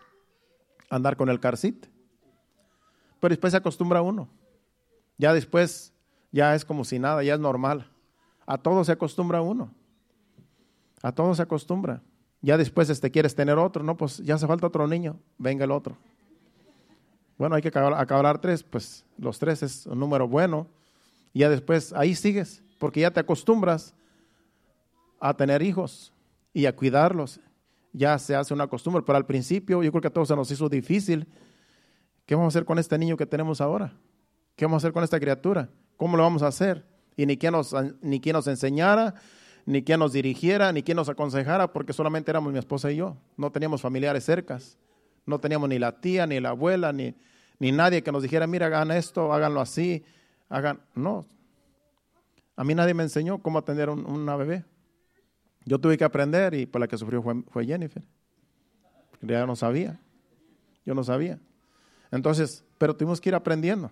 a andar con el carcit. Pero después se acostumbra uno. Ya después ya es como si nada, ya es normal. A todo se acostumbra uno. A todo se acostumbra. Ya después este, quieres tener otro, no, pues ya hace falta otro niño, venga el otro. Bueno, hay que acabar, tres, pues los tres es un número bueno y ya después ahí sigues, porque ya te acostumbras a tener hijos y a cuidarlos. Ya se hace una costumbre, pero al principio yo creo que a todos se nos hizo difícil. ¿Qué vamos a hacer con este niño que tenemos ahora? ¿Qué vamos a hacer con esta criatura? ¿Cómo lo vamos a hacer? Y ni quien nos, ni quien nos enseñara, ni quien nos dirigiera, ni quien nos aconsejara, porque solamente éramos mi esposa y yo. No teníamos familiares cercas. No teníamos ni la tía, ni la abuela, ni, ni nadie que nos dijera, mira, hagan esto, háganlo así hagan. No. A mí nadie me enseñó cómo atender a una bebé. Yo tuve que aprender y por la que sufrió fue, Jennifer. Porque ya no sabía. Yo no sabía. Entonces, pero tuvimos que ir aprendiendo.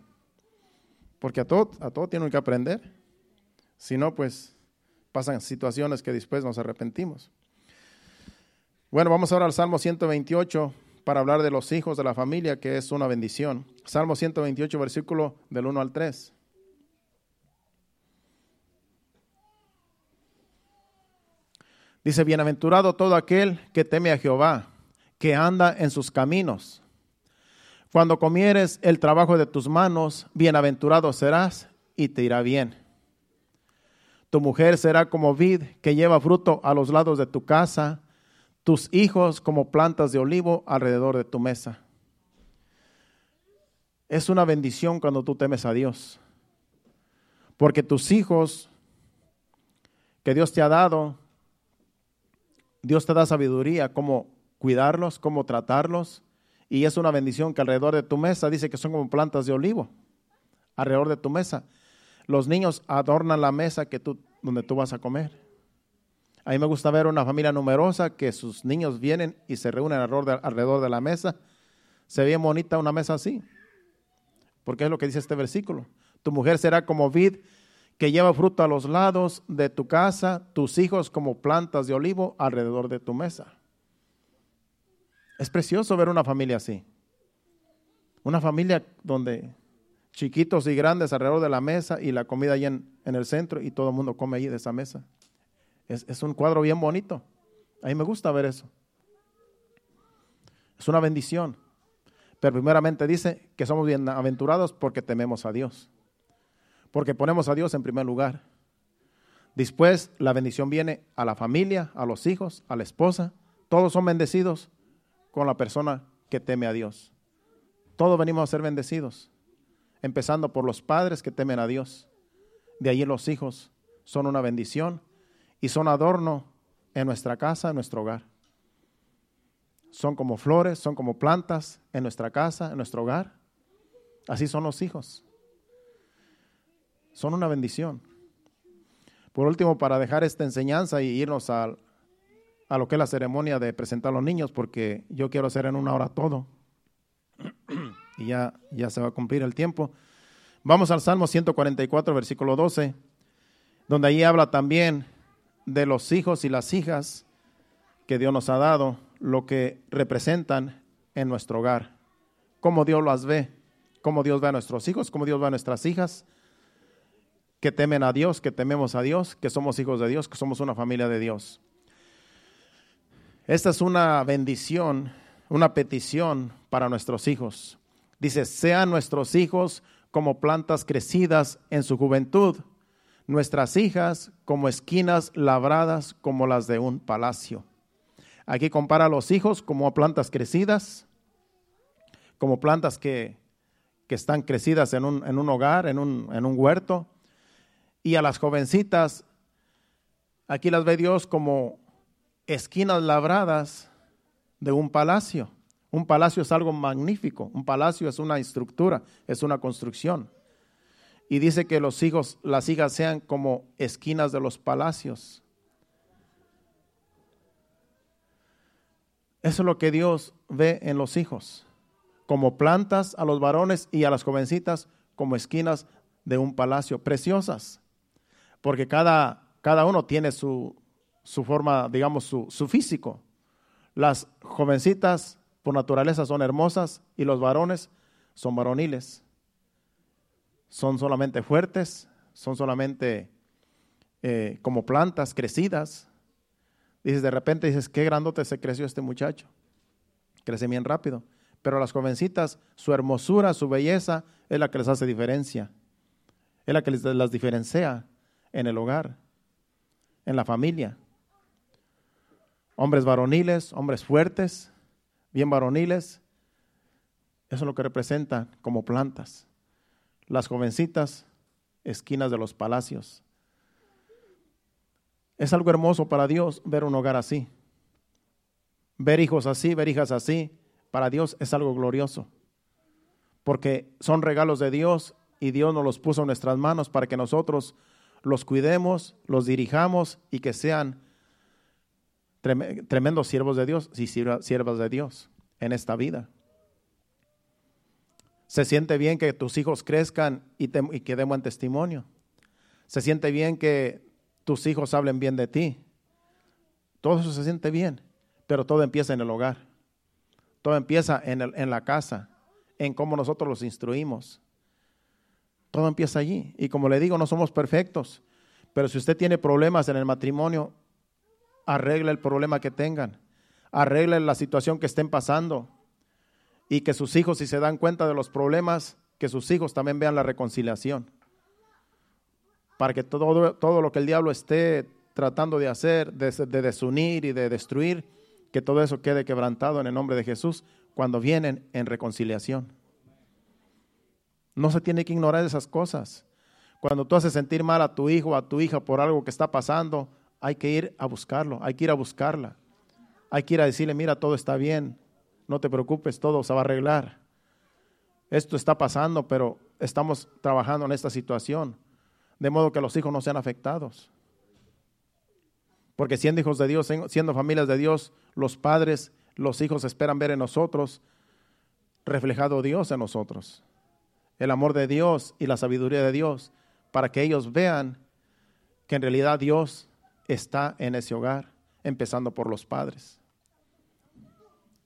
Porque a todo, a todo tienen que aprender. Si no, pues pasan situaciones que después nos arrepentimos. Bueno, vamos ahora al Salmo 128 para hablar de los hijos de la familia, que es una bendición. Salmo 128, versículo del 1 al 3. Dice, bienaventurado todo aquel que teme a Jehová, que anda en sus caminos. Cuando comieres el trabajo de tus manos, bienaventurado serás y te irá bien. Tu mujer será como vid que lleva fruto a los lados de tu casa, tus hijos como plantas de olivo alrededor de tu mesa. Es una bendición cuando tú temes a Dios, porque tus hijos que Dios te ha dado, Dios te da sabiduría, cómo cuidarlos, cómo tratarlos. Y es una bendición que alrededor de tu mesa dice que son como plantas de olivo. Alrededor de tu mesa. Los niños adornan la mesa que tú, donde tú vas a comer. A mí me gusta ver una familia numerosa que sus niños vienen y se reúnen alrededor de, la mesa. Se ve bonita una mesa así. Porque es lo que dice este versículo. Tu mujer será como vid que lleva fruto a los lados de tu casa, tus hijos como plantas de olivo alrededor de tu mesa. Es precioso ver una familia así. Una familia donde chiquitos y grandes alrededor de la mesa y la comida ahí en, el centro y todo el mundo come ahí de esa mesa. Es, es un cuadro bien bonito. A mí me gusta ver eso. Es una bendición. Pero primeramente dice que somos bienaventurados porque tememos a Dios porque ponemos a Dios en primer lugar. Después la bendición viene a la familia, a los hijos, a la esposa. Todos son bendecidos con la persona que teme a Dios. Todos venimos a ser bendecidos, empezando por los padres que temen a Dios. De ahí los hijos son una bendición y son adorno en nuestra casa, en nuestro hogar. Son como flores, son como plantas en nuestra casa, en nuestro hogar. Así son los hijos son una bendición. Por último, para dejar esta enseñanza y irnos a, a lo que es la ceremonia de presentar a los niños, porque yo quiero hacer en una hora todo. y ya, ya se va a cumplir el tiempo. Vamos al Salmo 144, versículo 12, donde ahí habla también de los hijos y las hijas que Dios nos ha dado, lo que representan en nuestro hogar, cómo Dios las ve, cómo Dios ve a nuestros hijos, cómo Dios ve a nuestras hijas, que temen a Dios, que tememos a Dios, que somos hijos de Dios, que somos una familia de Dios. Esta es una bendición, una petición para nuestros hijos. Dice, sean nuestros hijos como plantas crecidas en su juventud, nuestras hijas como esquinas labradas como las de un palacio. Aquí compara a los hijos como plantas crecidas, como plantas que, que están crecidas en un, en un hogar, en un, en un huerto, y a las jovencitas, aquí las ve Dios como esquinas labradas de un palacio. Un palacio es algo magnífico, un palacio es una estructura, es una construcción. Y dice que los hijos, las hijas sean como esquinas de los palacios. Eso es lo que Dios ve en los hijos, como plantas a los varones y a las jovencitas como esquinas de un palacio, preciosas porque cada, cada uno tiene su, su forma, digamos, su, su físico. Las jovencitas por naturaleza son hermosas y los varones son varoniles. Son solamente fuertes, son solamente eh, como plantas crecidas. Dices, de repente dices, qué grandote se creció este muchacho. Crece bien rápido. Pero las jovencitas, su hermosura, su belleza, es la que les hace diferencia. Es la que les, las diferencia en el hogar, en la familia. Hombres varoniles, hombres fuertes, bien varoniles. Eso es lo que representan como plantas. Las jovencitas, esquinas de los palacios. Es algo hermoso para Dios ver un hogar así. Ver hijos así, ver hijas así, para Dios es algo glorioso. Porque son regalos de Dios y Dios nos los puso en nuestras manos para que nosotros los cuidemos, los dirijamos y que sean tremendos siervos de Dios y siervas de Dios en esta vida. Se siente bien que tus hijos crezcan y, que den buen testimonio. Se siente bien que tus hijos hablen bien de ti. Todo eso se siente bien, pero todo empieza en el hogar. Todo empieza en, en la casa, en cómo nosotros los instruimos. Todo empieza allí. Y como le digo, no somos perfectos. Pero si usted tiene problemas en el matrimonio, arregle el problema que tengan. Arregle la situación que estén pasando. Y que sus hijos, si se dan cuenta de los problemas, que sus hijos también vean la reconciliación. Para que todo, todo lo que el diablo esté tratando de hacer, de, de desunir y de destruir, que todo eso quede quebrantado en el nombre de Jesús cuando vienen en reconciliación. No se tiene que ignorar esas cosas. Cuando tú haces sentir mal a tu hijo o a tu hija por algo que está pasando, hay que ir a buscarlo, hay que ir a buscarla. Hay que ir a decirle, mira, todo está bien, no te preocupes, todo se va a arreglar. Esto está pasando, pero estamos trabajando en esta situación, de modo que los hijos no sean afectados. Porque siendo hijos de Dios, siendo familias de Dios, los padres, los hijos esperan ver en nosotros reflejado Dios en nosotros el amor de Dios y la sabiduría de Dios, para que ellos vean que en realidad Dios está en ese hogar, empezando por los padres.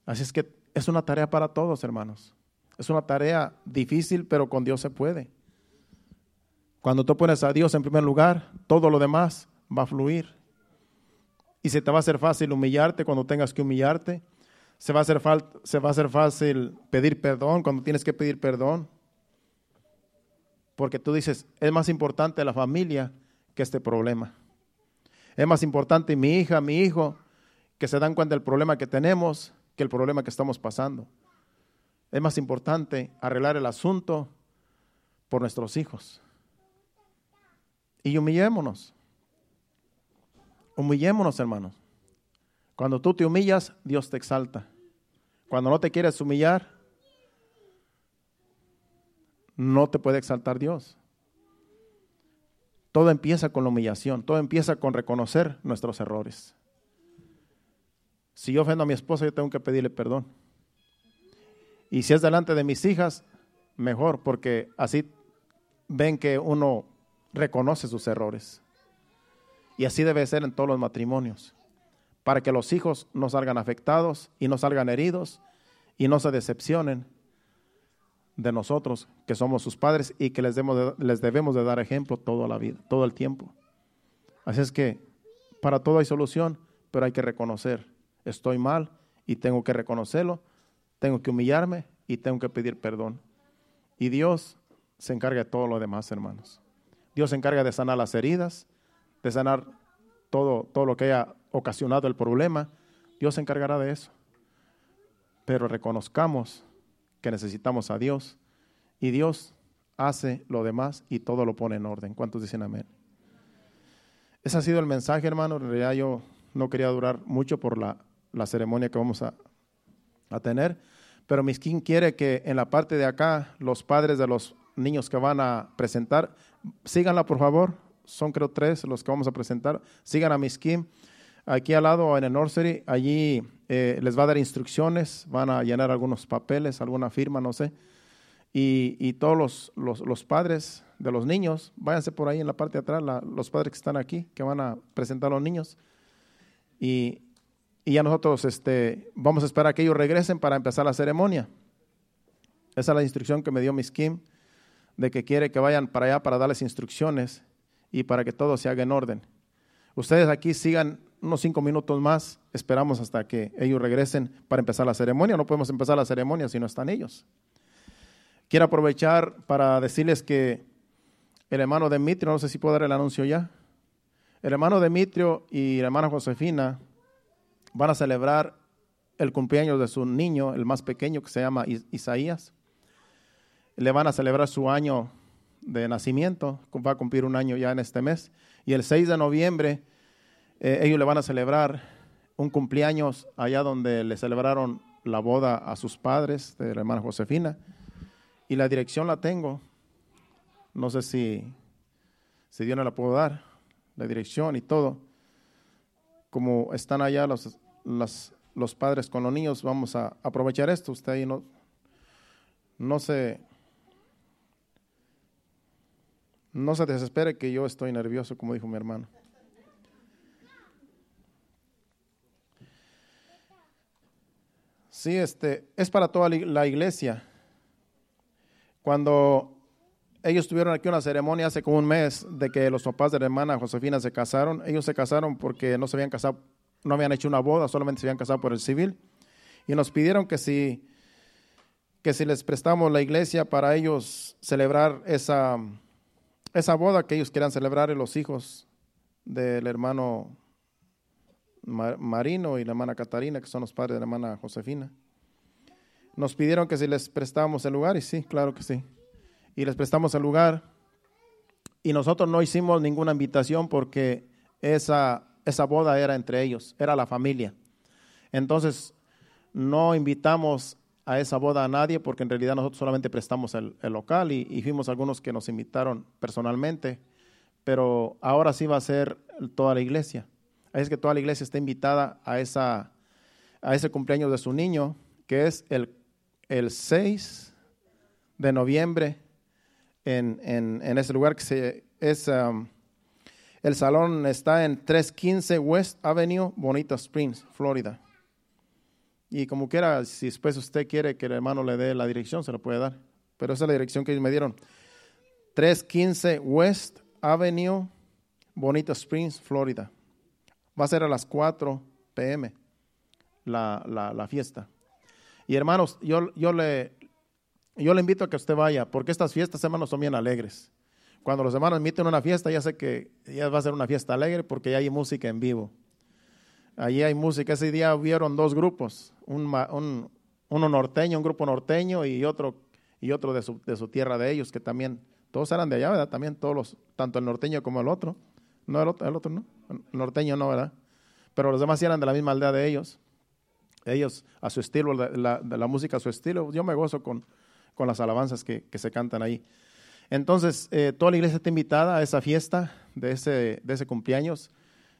Así es que es una tarea para todos, hermanos. Es una tarea difícil, pero con Dios se puede. Cuando tú pones a Dios en primer lugar, todo lo demás va a fluir. Y se te va a hacer fácil humillarte cuando tengas que humillarte. Se va a hacer, se va a hacer fácil pedir perdón cuando tienes que pedir perdón. Porque tú dices, es más importante la familia que este problema. Es más importante mi hija, mi hijo, que se dan cuenta del problema que tenemos que el problema que estamos pasando. Es más importante arreglar el asunto por nuestros hijos. Y humillémonos. Humillémonos, hermanos. Cuando tú te humillas, Dios te exalta. Cuando no te quieres humillar, no te puede exaltar Dios. todo empieza con la humillación, todo empieza con reconocer nuestros errores. Si yo ofendo a mi esposa, yo tengo que pedirle perdón. Y si es delante de mis hijas, mejor, porque así ven que uno reconoce sus errores. Y así debe ser en todos los matrimonios, para que los hijos no salgan afectados y no salgan heridos y no se decepcionen de nosotros, que somos sus padres y que les, debemos de dar ejemplo toda la vida, todo el tiempo. Así es que para todo hay solución, pero hay que reconocer, estoy mal y tengo que reconocerlo, tengo que humillarme y tengo que pedir perdón. Y Dios se encarga de todo lo demás, hermanos. Dios se encarga de sanar las heridas, de sanar todo, todo lo que haya ocasionado el problema. Dios se encargará de eso. Pero reconozcamos que necesitamos a Dios y Dios hace lo demás y todo lo pone en orden. ¿Cuántos dicen amén? Ese ha sido el mensaje, hermano. En realidad yo no quería durar mucho por la, ceremonia que vamos a, a tener, pero Miskin quiere que en la parte de acá los padres de los niños que van a presentar, síganla por favor, son creo tres los que vamos a presentar, sigan a Miskin. Aquí al lado en el nursery, allí eh, les va a dar instrucciones, van a llenar algunos papeles, alguna firma, no sé. Y, todos los, los, padres de los niños, váyanse por ahí en la parte de atrás, los padres que están aquí, que van a presentar a los niños. Y, y ya nosotros este, vamos a esperar a que ellos regresen para empezar la ceremonia. Esa es la instrucción que me dio Miss Kim, de que quiere que vayan para allá para darles instrucciones y para que todo se haga en orden. Ustedes aquí sigan unos cinco minutos más, esperamos hasta que ellos regresen para empezar la ceremonia. No podemos empezar la ceremonia si no están ellos. Quiero aprovechar para decirles que el hermano Demetrio, no sé si puedo dar el anuncio ya, el hermano Demetrio y la hermana Josefina van a celebrar el cumpleaños de su niño, el más pequeño, que se llama Isaías. Le van a celebrar su año de nacimiento, va a cumplir un año ya en este mes. Y el 6 de noviembre eh, ellos le van a celebrar un cumpleaños allá donde le celebraron la boda a sus padres de la hermana Josefina. Y la dirección la tengo. No sé si, si Dios no la puedo dar, la dirección y todo. Como están allá los, los padres con los niños, vamos a aprovechar esto. Usted ahí no, no se, no se desespere que yo estoy nervioso, como dijo mi hermano. Sí, este, es para toda la iglesia. Cuando ellos tuvieron aquí una ceremonia hace como un mes de que los papás de la hermana Josefina se casaron, ellos se casaron porque no se habían casado, no habían hecho una boda, solamente se habían casado por el civil. Y nos pidieron que si, que si les prestamos la iglesia para ellos celebrar esa, esa boda que ellos quieran celebrar, los hijos del hermano Marino y la hermana Catarina, que son los padres de la hermana Josefina. Nos pidieron que si les prestábamos el lugar, y sí, claro que sí. Y les prestamos el lugar. Y nosotros no hicimos ninguna invitación porque esa, esa boda era entre ellos, era la familia. Entonces, no invitamos a esa boda a nadie porque en realidad nosotros solamente prestamos el, local y, y, fuimos algunos que nos invitaron personalmente, pero ahora sí va a ser toda la iglesia. Es que toda la iglesia está invitada a, esa, a ese cumpleaños de su niño, que es el, el 6 de noviembre en, en, ese lugar que se, es, um, el salón está en 315 West Avenue, Bonita Springs, Florida. Y como quiera, si después usted quiere que el hermano le dé la dirección, se lo puede dar. Pero esa es la dirección que ellos me dieron. 315 West Avenue, Bonita Springs, Florida. Va a ser a las 4 pm la, la, fiesta. Y hermanos, yo, yo, le, yo le invito a que usted vaya, porque estas fiestas, hermanos, son bien alegres. Cuando los hermanos inviten a una fiesta, ya sé que ya va a ser una fiesta alegre porque ya hay música en vivo. Allí hay música. Ese día hubieron dos grupos, un, un, uno norteño, un grupo norteño y otro, y otro de, su, de su tierra de ellos, que también, todos eran de allá, ¿verdad? También todos los, tanto el norteño como el otro. No, el otro, el otro no. El norteño no, ¿verdad? Pero los demás eran de la misma aldea de ellos. Ellos a su estilo, la, música a su estilo. Yo me gozo con, con las alabanzas que, se cantan ahí. Entonces, eh, toda la iglesia está invitada a esa fiesta de ese, de ese cumpleaños.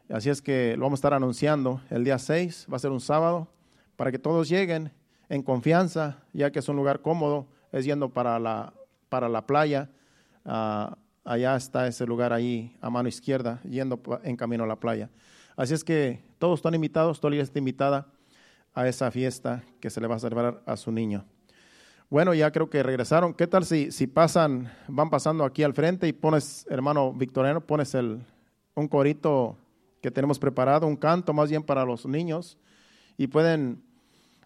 Así es que lo vamos a estar anunciando el día 6, va a ser un sábado, para que todos lleguen en confianza, ya que es un lugar cómodo, es yendo para la, para la playa. Ah, allá está ese lugar ahí a mano izquierda, yendo en camino a la playa. Así es que todos están invitados, toda la iglesia está invitada a esa fiesta que se le va a celebrar a su niño. Bueno, ya creo que regresaron. ¿Qué tal si, si pasan, van pasando aquí al frente y pones, hermano Victoriano, pones el, un corito que tenemos preparado, un canto más bien para los niños y pueden,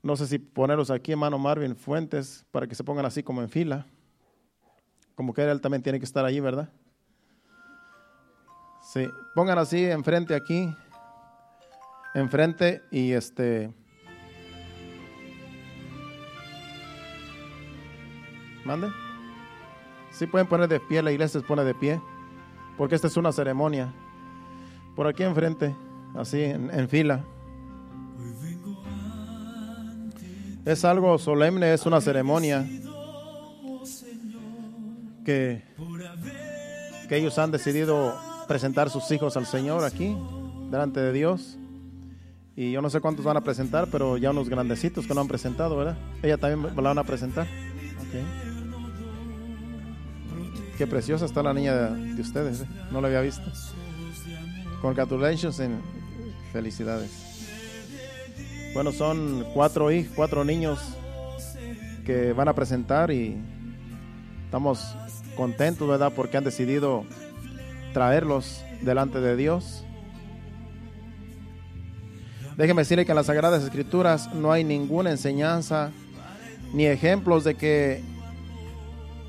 no sé si ponerlos aquí, hermano Marvin Fuentes, para que se pongan así como en fila. Como que él también tiene que estar allí, ¿verdad? Sí, pongan así enfrente aquí, enfrente y este... ¿Mande? Sí pueden poner de pie, la iglesia se pone de pie, porque esta es una ceremonia. Por aquí enfrente, así en, fila. Es algo solemne, es una ceremonia que, que ellos han decidido presentar sus hijos al Señor aquí, delante de Dios. Y yo no sé cuántos van a presentar, pero ya unos grandecitos que no han presentado, ¿verdad? Ella también la van a presentar. Qué preciosa está la niña de, ustedes, ¿eh? no la había visto. Congratulations en felicidades. Bueno, son cuatro hijos, cuatro niños que van a presentar y estamos contentos, ¿verdad? Porque han decidido traerlos delante de Dios. Déjeme decirle que en las Sagradas Escrituras no hay ninguna enseñanza ni ejemplos de que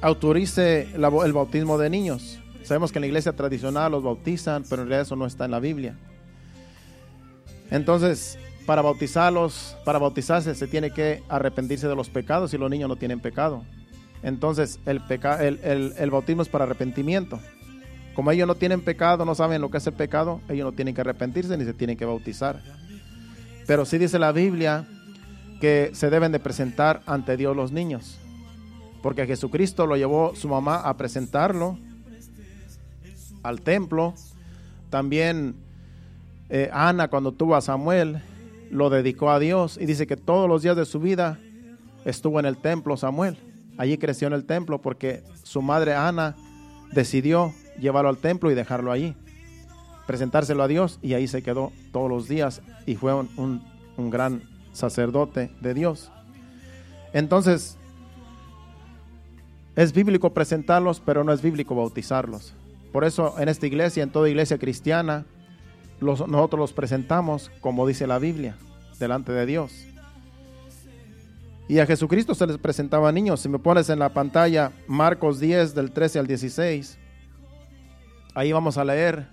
autorice el bautismo de niños. Sabemos que en la iglesia tradicional los bautizan, pero en realidad eso no está en la Biblia. Entonces, para bautizarlos, para bautizarse se tiene que arrepentirse de los pecados y los niños no tienen pecado. Entonces, el, el, bautismo es para arrepentimiento. Como ellos no tienen pecado, no saben lo que es el pecado, ellos no tienen que arrepentirse ni se tienen que bautizar. Pero sí dice la Biblia que se deben de presentar ante Dios los niños. Porque Jesucristo lo llevó su mamá a presentarlo al templo. También eh, Ana cuando tuvo a Samuel lo dedicó a Dios y dice que todos los días de su vida estuvo en el templo Samuel. Allí creció en el templo porque su madre Ana decidió llevarlo al templo y dejarlo allí, presentárselo a Dios y ahí se quedó todos los días y fue un, un gran sacerdote de Dios. Entonces, es bíblico presentarlos, pero no es bíblico bautizarlos. Por eso en esta iglesia, en toda iglesia cristiana, nosotros los presentamos como dice la Biblia, delante de Dios. Y a Jesucristo se les presentaba niños. Si me pones en la pantalla Marcos 10 del 13 al 16, ahí vamos a leer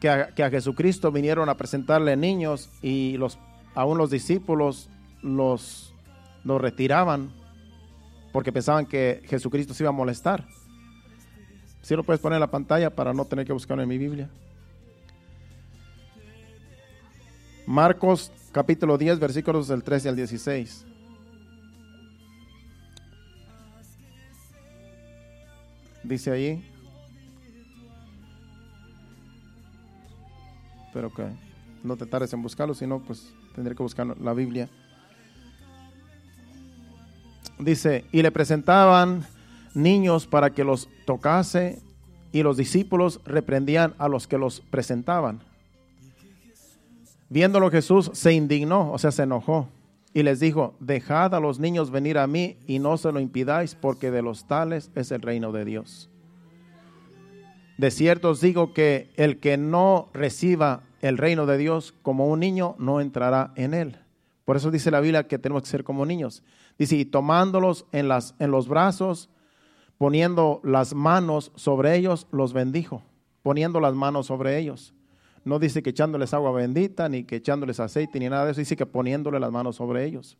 que a, que a Jesucristo vinieron a presentarle niños y los, aún los discípulos los, los retiraban porque pensaban que Jesucristo se iba a molestar. Si lo puedes poner en la pantalla para no tener que buscarlo en mi Biblia. Marcos capítulo 10, versículos del 13 al 16. Dice ahí. Pero que no te tardes en buscarlo, sino pues tendré que buscar la Biblia. Dice, y le presentaban niños para que los tocase y los discípulos reprendían a los que los presentaban. Viéndolo Jesús se indignó, o sea, se enojó y les dijo, dejad a los niños venir a mí y no se lo impidáis porque de los tales es el reino de Dios. De cierto os digo que el que no reciba el reino de Dios como un niño no entrará en él. Por eso dice la Biblia que tenemos que ser como niños. Dice, y tomándolos en, las, en los brazos, poniendo las manos sobre ellos, los bendijo, poniendo las manos sobre ellos. No dice que echándoles agua bendita, ni que echándoles aceite, ni nada de eso, dice que poniéndole las manos sobre ellos.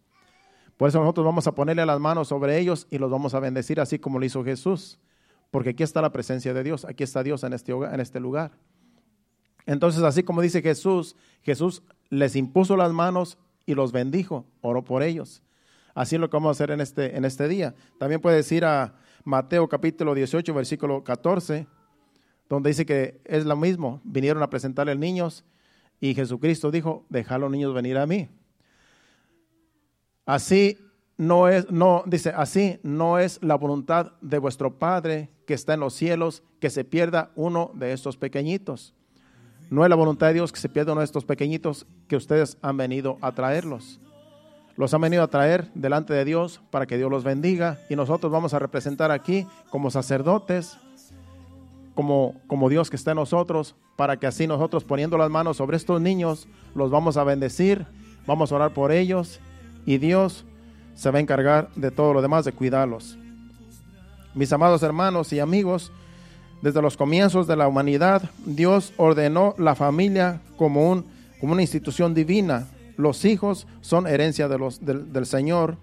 Por eso nosotros vamos a ponerle las manos sobre ellos y los vamos a bendecir así como lo hizo Jesús. Porque aquí está la presencia de Dios, aquí está Dios en este, en este lugar. Entonces, así como dice Jesús, Jesús les impuso las manos y los bendijo, oró por ellos. Así es lo que vamos a hacer en este, en este día. También puedes ir a Mateo capítulo 18, versículo 14, donde dice que es lo mismo. Vinieron a presentarle niños y Jesucristo dijo, deja a los niños venir a mí. Así no es, no, dice, así no es la voluntad de vuestro Padre que está en los cielos que se pierda uno de estos pequeñitos. No es la voluntad de Dios que se pierda uno de estos pequeñitos que ustedes han venido a traerlos. Los han venido a traer delante de Dios para que Dios los bendiga y nosotros vamos a representar aquí como sacerdotes, como, como Dios que está en nosotros, para que así nosotros poniendo las manos sobre estos niños los vamos a bendecir, vamos a orar por ellos y Dios se va a encargar de todo lo demás, de cuidarlos. Mis amados hermanos y amigos, desde los comienzos de la humanidad, Dios ordenó la familia como, un, como una institución divina. Los hijos son herencia del, Señor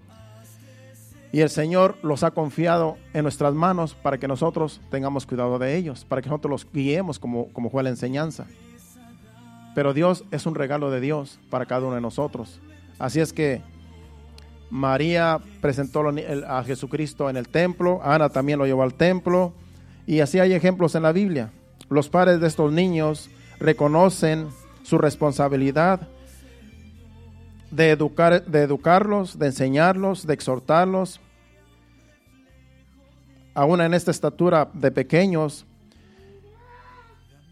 y el Señor los ha confiado en nuestras manos para que nosotros tengamos cuidado de ellos, para que nosotros los guiemos como, como fue la enseñanza. Pero Dios es un regalo de Dios para cada uno de nosotros. Así es que María presentó a Jesucristo en el templo, Ana también lo llevó al templo, y así hay ejemplos en la Biblia. Los padres de estos niños reconocen su responsabilidad de, educar, de educarlos, de enseñarlos, de exhortarlos, aún en esta estatura de pequeños,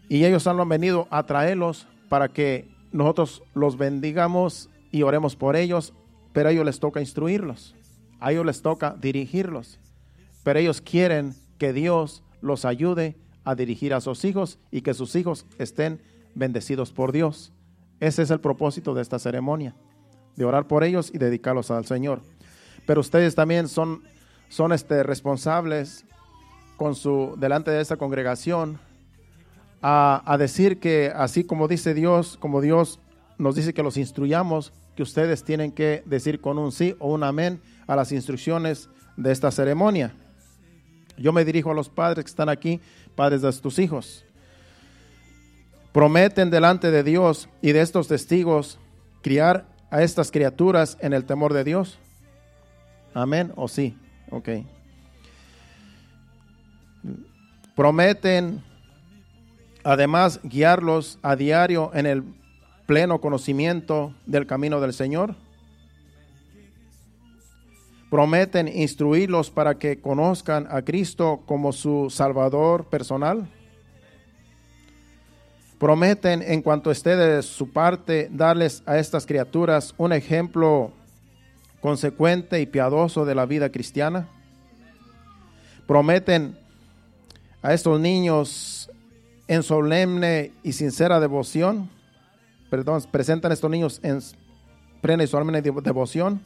y ellos han venido a traerlos para que nosotros los bendigamos y oremos por ellos pero a ellos les toca instruirlos, a ellos les toca dirigirlos, pero ellos quieren que Dios los ayude a dirigir a sus hijos y que sus hijos estén bendecidos por Dios. Ese es el propósito de esta ceremonia, de orar por ellos y dedicarlos al Señor. Pero ustedes también son, son este, responsables con su, delante de esta congregación a, a decir que así como dice Dios, como Dios nos dice que los instruyamos, que ustedes tienen que decir con un sí o un amén a las instrucciones de esta ceremonia. Yo me dirijo a los padres que están aquí, padres de tus hijos. Prometen delante de Dios y de estos testigos criar a estas criaturas en el temor de Dios. Amén o sí. Ok. Prometen además guiarlos a diario en el pleno conocimiento del camino del Señor. Prometen instruirlos para que conozcan a Cristo como su Salvador personal. Prometen, en cuanto esté de su parte, darles a estas criaturas un ejemplo consecuente y piadoso de la vida cristiana. Prometen a estos niños en solemne y sincera devoción perdón, presentan a estos niños en plena y solemne devoción.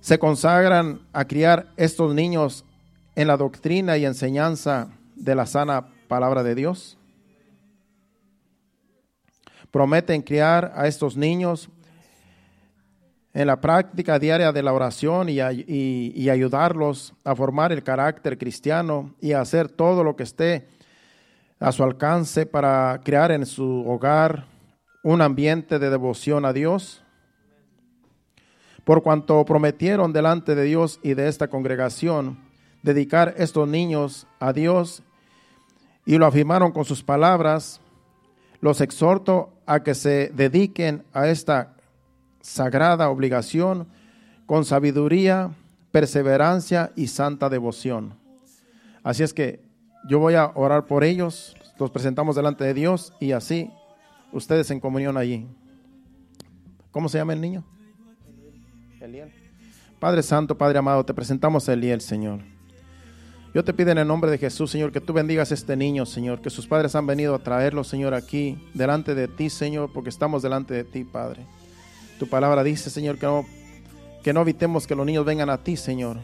Se consagran a criar estos niños en la doctrina y enseñanza de la sana palabra de Dios. Prometen criar a estos niños en la práctica diaria de la oración y, y, ayudarlos a formar el carácter cristiano y a hacer todo lo que esté a su alcance para crear en su hogar un ambiente de devoción a Dios. Por cuanto prometieron delante de Dios y de esta congregación dedicar estos niños a Dios y lo afirmaron con sus palabras, los exhorto a que se dediquen a esta sagrada obligación con sabiduría, perseverancia y santa devoción. Así es que yo voy a orar por ellos, los presentamos delante de Dios y así ustedes en comunión allí. ¿Cómo se llama el niño? Eliel. Padre Santo, Padre amado, te presentamos a Eliel, Señor. Yo te pido en el nombre de Jesús, Señor, que tú bendigas a este niño, Señor, que sus padres han venido a traerlo, Señor, aquí, delante de ti, Señor, porque estamos delante de ti, Padre. Tu palabra dice, Señor, que no, que no evitemos que los niños vengan a ti, Señor,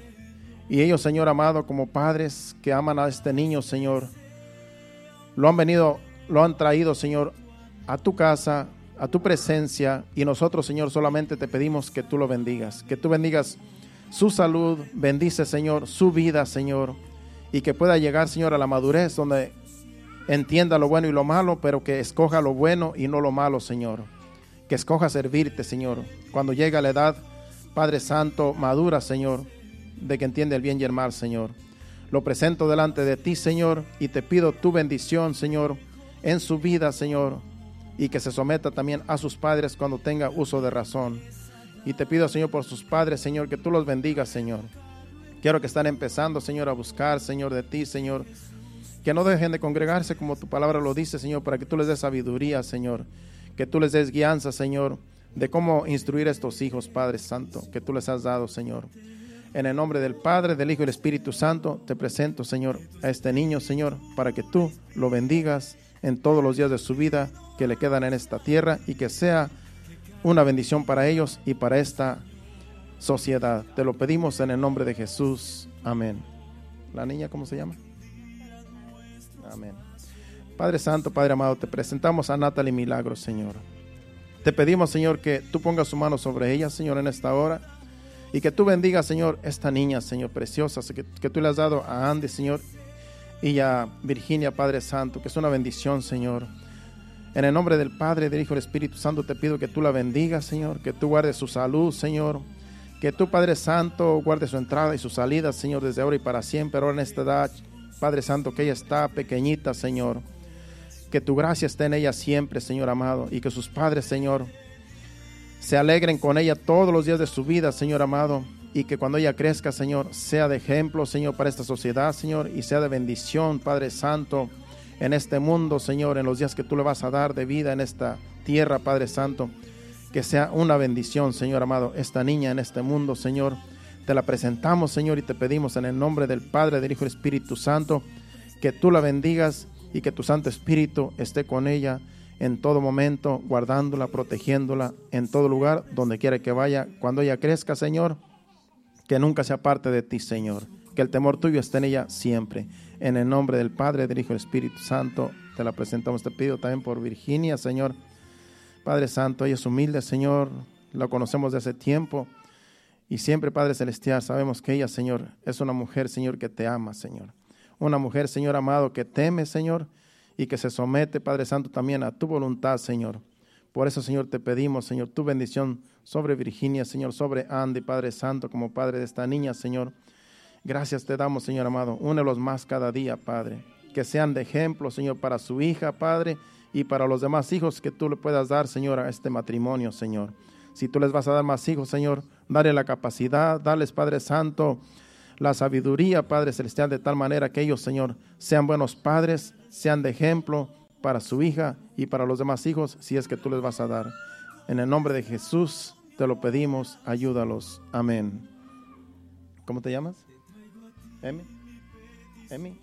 y ellos, Señor amado, como padres que aman a este niño, Señor, lo han venido, lo han traído, Señor, a tu casa, a tu presencia. Y nosotros, Señor, solamente te pedimos que tú lo bendigas, que tú bendigas su salud, bendice, Señor, su vida, Señor, y que pueda llegar, Señor, a la madurez donde entienda lo bueno y lo malo, pero que escoja lo bueno y no lo malo, Señor. que escoja servirte, Señor. Cuando llega la edad, Padre Santo, madura, Señor, de que entiende el bien y el mal, Señor. Lo presento delante de ti, Señor, y te pido tu bendición, Señor, en su vida, Señor, y que se someta también a sus padres cuando tenga uso de razón. Y te pido, Señor, por sus padres, Señor, que tú los bendigas, Señor. Quiero que están empezando, Señor, a buscar, Señor, de ti, Señor. Que no dejen de congregarse como tu palabra lo dice, Señor, para que tú les des sabiduría, Señor. Que tú les des guianza, Señor, de cómo instruir a estos hijos, Padre Santo, que tú les has dado, Señor. En el nombre del Padre, del Hijo y del Espíritu Santo, te presento, Señor, a este niño, Señor, para que tú lo bendigas en todos los días de su vida que le quedan en esta tierra y que sea una bendición para ellos y para esta sociedad. Te lo pedimos en el nombre de Jesús. Amén. ¿La niña cómo se llama? Amén. Padre Santo, Padre amado, te presentamos a Natalie Milagros, Señor. Te pedimos, Señor, que tú pongas su mano sobre ella, Señor, en esta hora. Y que tú bendigas, Señor, esta niña, Señor, preciosa, que, que tú le has dado a Andy, Señor, y a Virginia, Padre Santo, que es una bendición, Señor. En el nombre del Padre, del Hijo y del Espíritu Santo te pido que tú la bendigas, Señor, que tú guardes su salud, Señor. Que tú, Padre Santo, guarde su entrada y su salida, Señor, desde ahora y para siempre. Ahora en esta edad, Padre Santo, que ella está pequeñita, Señor. Que tu gracia esté en ella siempre, Señor amado. Y que sus padres, Señor, se alegren con ella todos los días de su vida, Señor amado. Y que cuando ella crezca, Señor, sea de ejemplo, Señor, para esta sociedad, Señor. Y sea de bendición, Padre Santo en este mundo, Señor, en los días que tú le vas a dar de vida en esta tierra, Padre Santo. Que sea una bendición, Señor amado, esta niña en este mundo, Señor. Te la presentamos, Señor, y te pedimos en el nombre del Padre, del Hijo y Espíritu Santo, que tú la bendigas y que tu Santo Espíritu esté con ella en todo momento, guardándola, protegiéndola en todo lugar, donde quiera que vaya, cuando ella crezca, Señor, que nunca se aparte de ti, Señor, que el temor tuyo esté en ella siempre. En el nombre del Padre, del Hijo Espíritu Santo, te la presentamos. Te pido también por Virginia, Señor. Padre Santo, ella es humilde, Señor. La conocemos de hace tiempo. Y siempre, Padre Celestial, sabemos que ella, Señor, es una mujer, Señor, que te ama, Señor. Una mujer, Señor amado, que teme, Señor, y que se somete, Padre Santo, también a tu voluntad, Señor. Por eso, Señor, te pedimos, Señor, tu bendición sobre Virginia, Señor, sobre Andy, Padre Santo, como Padre de esta niña, Señor. Gracias te damos, Señor amado. Únelos más cada día, Padre. Que sean de ejemplo, Señor, para su hija, Padre, y para los demás hijos que tú le puedas dar, Señor, a este matrimonio, Señor. Si tú les vas a dar más hijos, Señor, dale la capacidad, dales, Padre Santo, la sabiduría, Padre Celestial, de tal manera que ellos, Señor, sean buenos padres, sean de ejemplo para su hija y para los demás hijos, si es que tú les vas a dar. En el nombre de Jesús te lo pedimos, ayúdalos. Amén. ¿Cómo te llamas? Emi. Emi.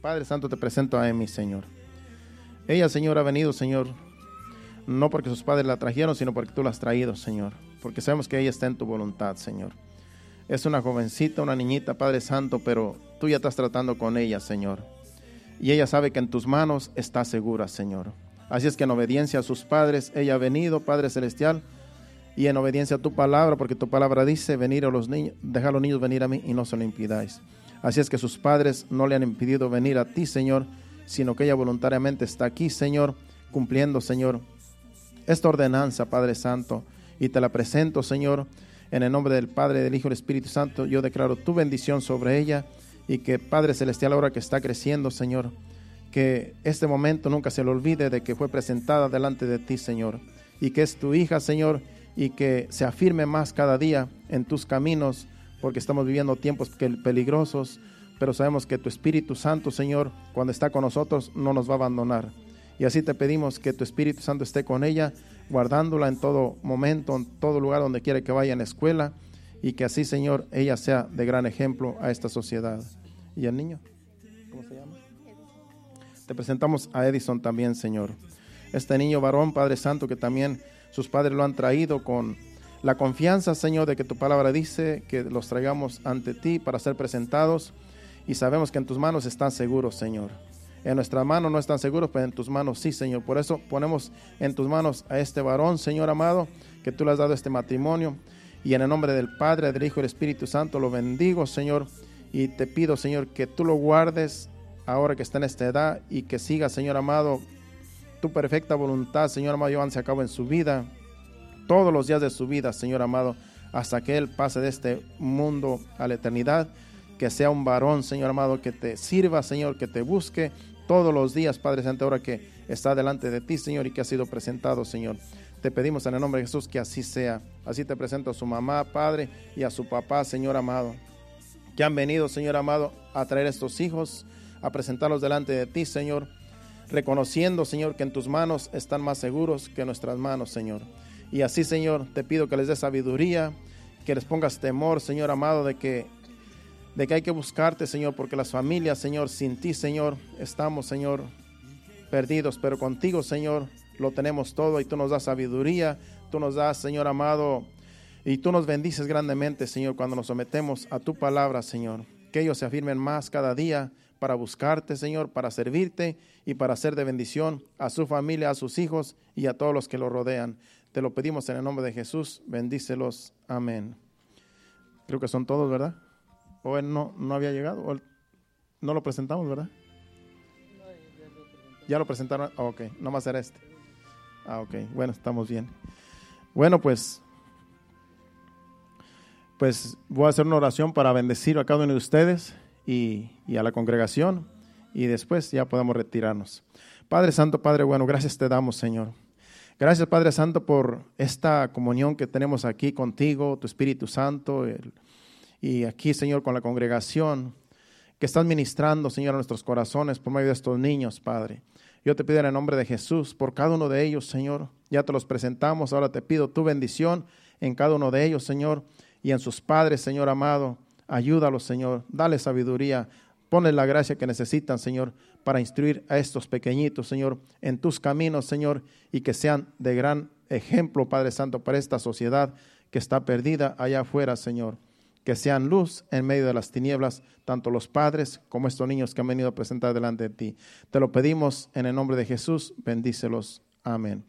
Padre Santo, te presento a Emi, Señor. Ella, Señor, ha venido, Señor, no porque sus padres la trajeron, sino porque tú la has traído, Señor. Porque sabemos que ella está en tu voluntad, Señor. Es una jovencita, una niñita, Padre Santo, pero tú ya estás tratando con ella, Señor. Y ella sabe que en tus manos está segura, Señor. Así es que en obediencia a sus padres, ella ha venido, Padre Celestial, y en obediencia a tu palabra, porque tu palabra dice, venir a los niños, dejar a los niños venir a mí y no se lo impidáis. Así es que sus padres no le han impedido venir a ti, Señor, sino que ella voluntariamente está aquí, Señor, cumpliendo, Señor, esta ordenanza, Padre Santo, y te la presento, Señor, en el nombre del Padre, del Hijo y del Espíritu Santo. Yo declaro tu bendición sobre ella y que Padre Celestial, ahora que está creciendo, Señor, que este momento nunca se le olvide de que fue presentada delante de ti, Señor, y que es tu hija, Señor, y que se afirme más cada día en tus caminos, porque estamos viviendo tiempos peligrosos, pero sabemos que tu Espíritu Santo, Señor, cuando está con nosotros, no nos va a abandonar. Y así te pedimos que tu Espíritu Santo esté con ella, guardándola en todo momento, en todo lugar donde quiera que vaya en la escuela, y que así, Señor, ella sea de gran ejemplo a esta sociedad. ¿Y el niño? ¿Cómo se llama? Te presentamos a Edison también, Señor. Este niño varón, Padre Santo, que también sus padres lo han traído con la confianza, Señor, de que tu palabra dice que los traigamos ante ti para ser presentados y sabemos que en tus manos están seguros, Señor. En nuestras manos no están seguros, pero en tus manos sí, Señor. Por eso ponemos en tus manos a este varón, Señor amado, que tú le has dado este matrimonio. Y en el nombre del Padre, del Hijo y del Espíritu Santo lo bendigo, Señor. Y te pido, Señor, que tú lo guardes ahora que está en esta edad y que siga, Señor amado, tu perfecta voluntad, Señor amado, avance a cabo en su vida, todos los días de su vida, Señor amado, hasta que Él pase de este mundo a la eternidad. Que sea un varón, Señor amado, que te sirva, Señor, que te busque todos los días, Padre Santo, ahora que está delante de ti, Señor, y que ha sido presentado, Señor. Te pedimos en el nombre de Jesús que así sea. Así te presento a su mamá, Padre, y a su papá, Señor amado, que han venido, Señor amado, a traer estos hijos, a presentarlos delante de ti, Señor, reconociendo, Señor, que en tus manos están más seguros que nuestras manos, Señor. Y así, Señor, te pido que les dé sabiduría, que les pongas temor, Señor amado, de que de que hay que buscarte, Señor, porque las familias, Señor, sin ti, Señor, estamos, Señor, perdidos, pero contigo, Señor, lo tenemos todo y tú nos das sabiduría, tú nos das, Señor amado, y tú nos bendices grandemente, Señor, cuando nos sometemos a tu palabra, Señor. Que ellos se afirmen más cada día para buscarte, Señor, para servirte y para ser de bendición a su familia, a sus hijos y a todos los que lo rodean. Te lo pedimos en el nombre de Jesús. Bendícelos. Amén. Creo que son todos, ¿verdad? ¿O él no, no había llegado? no lo presentamos, verdad? Ya lo presentaron. Ah, ok, nomás era este. Ah, ok. Bueno, estamos bien. Bueno, pues, pues voy a hacer una oración para bendecir a cada uno de ustedes y, y a la congregación y después ya podemos retirarnos. Padre Santo, Padre bueno, gracias te damos, Señor. Gracias, Padre Santo, por esta comunión que tenemos aquí contigo, tu Espíritu Santo, y aquí, Señor, con la congregación que estás ministrando, Señor, a nuestros corazones por medio de estos niños, Padre. Yo te pido en el nombre de Jesús por cada uno de ellos, Señor. Ya te los presentamos. Ahora te pido tu bendición en cada uno de ellos, Señor, y en sus padres, Señor amado. Ayúdalos, Señor. Dale sabiduría. Ponle la gracia que necesitan, Señor, para instruir a estos pequeñitos, Señor, en tus caminos, Señor, y que sean de gran ejemplo, Padre Santo, para esta sociedad que está perdida allá afuera, Señor que sean luz en medio de las tinieblas, tanto los padres como estos niños que han venido a presentar delante de ti. Te lo pedimos en el nombre de Jesús, bendícelos. Amén.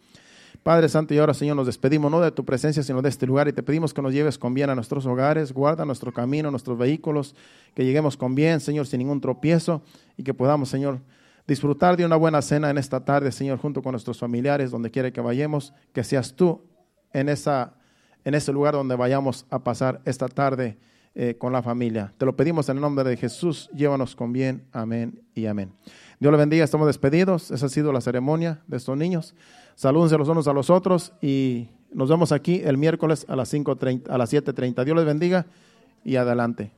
Padre Santo, y ahora Señor nos despedimos no de tu presencia, sino de este lugar y te pedimos que nos lleves con bien a nuestros hogares, guarda nuestro camino, nuestros vehículos, que lleguemos con bien, Señor, sin ningún tropiezo y que podamos, Señor, disfrutar de una buena cena en esta tarde, Señor, junto con nuestros familiares, donde quiera que vayamos, que seas tú en esa en ese lugar donde vayamos a pasar esta tarde eh, con la familia. Te lo pedimos en el nombre de Jesús. Llévanos con bien. Amén y amén. Dios le bendiga. Estamos despedidos. Esa ha sido la ceremonia de estos niños. Salúdense los unos a los otros y nos vemos aquí el miércoles a las, 5.30, a las 7.30. Dios les bendiga y adelante.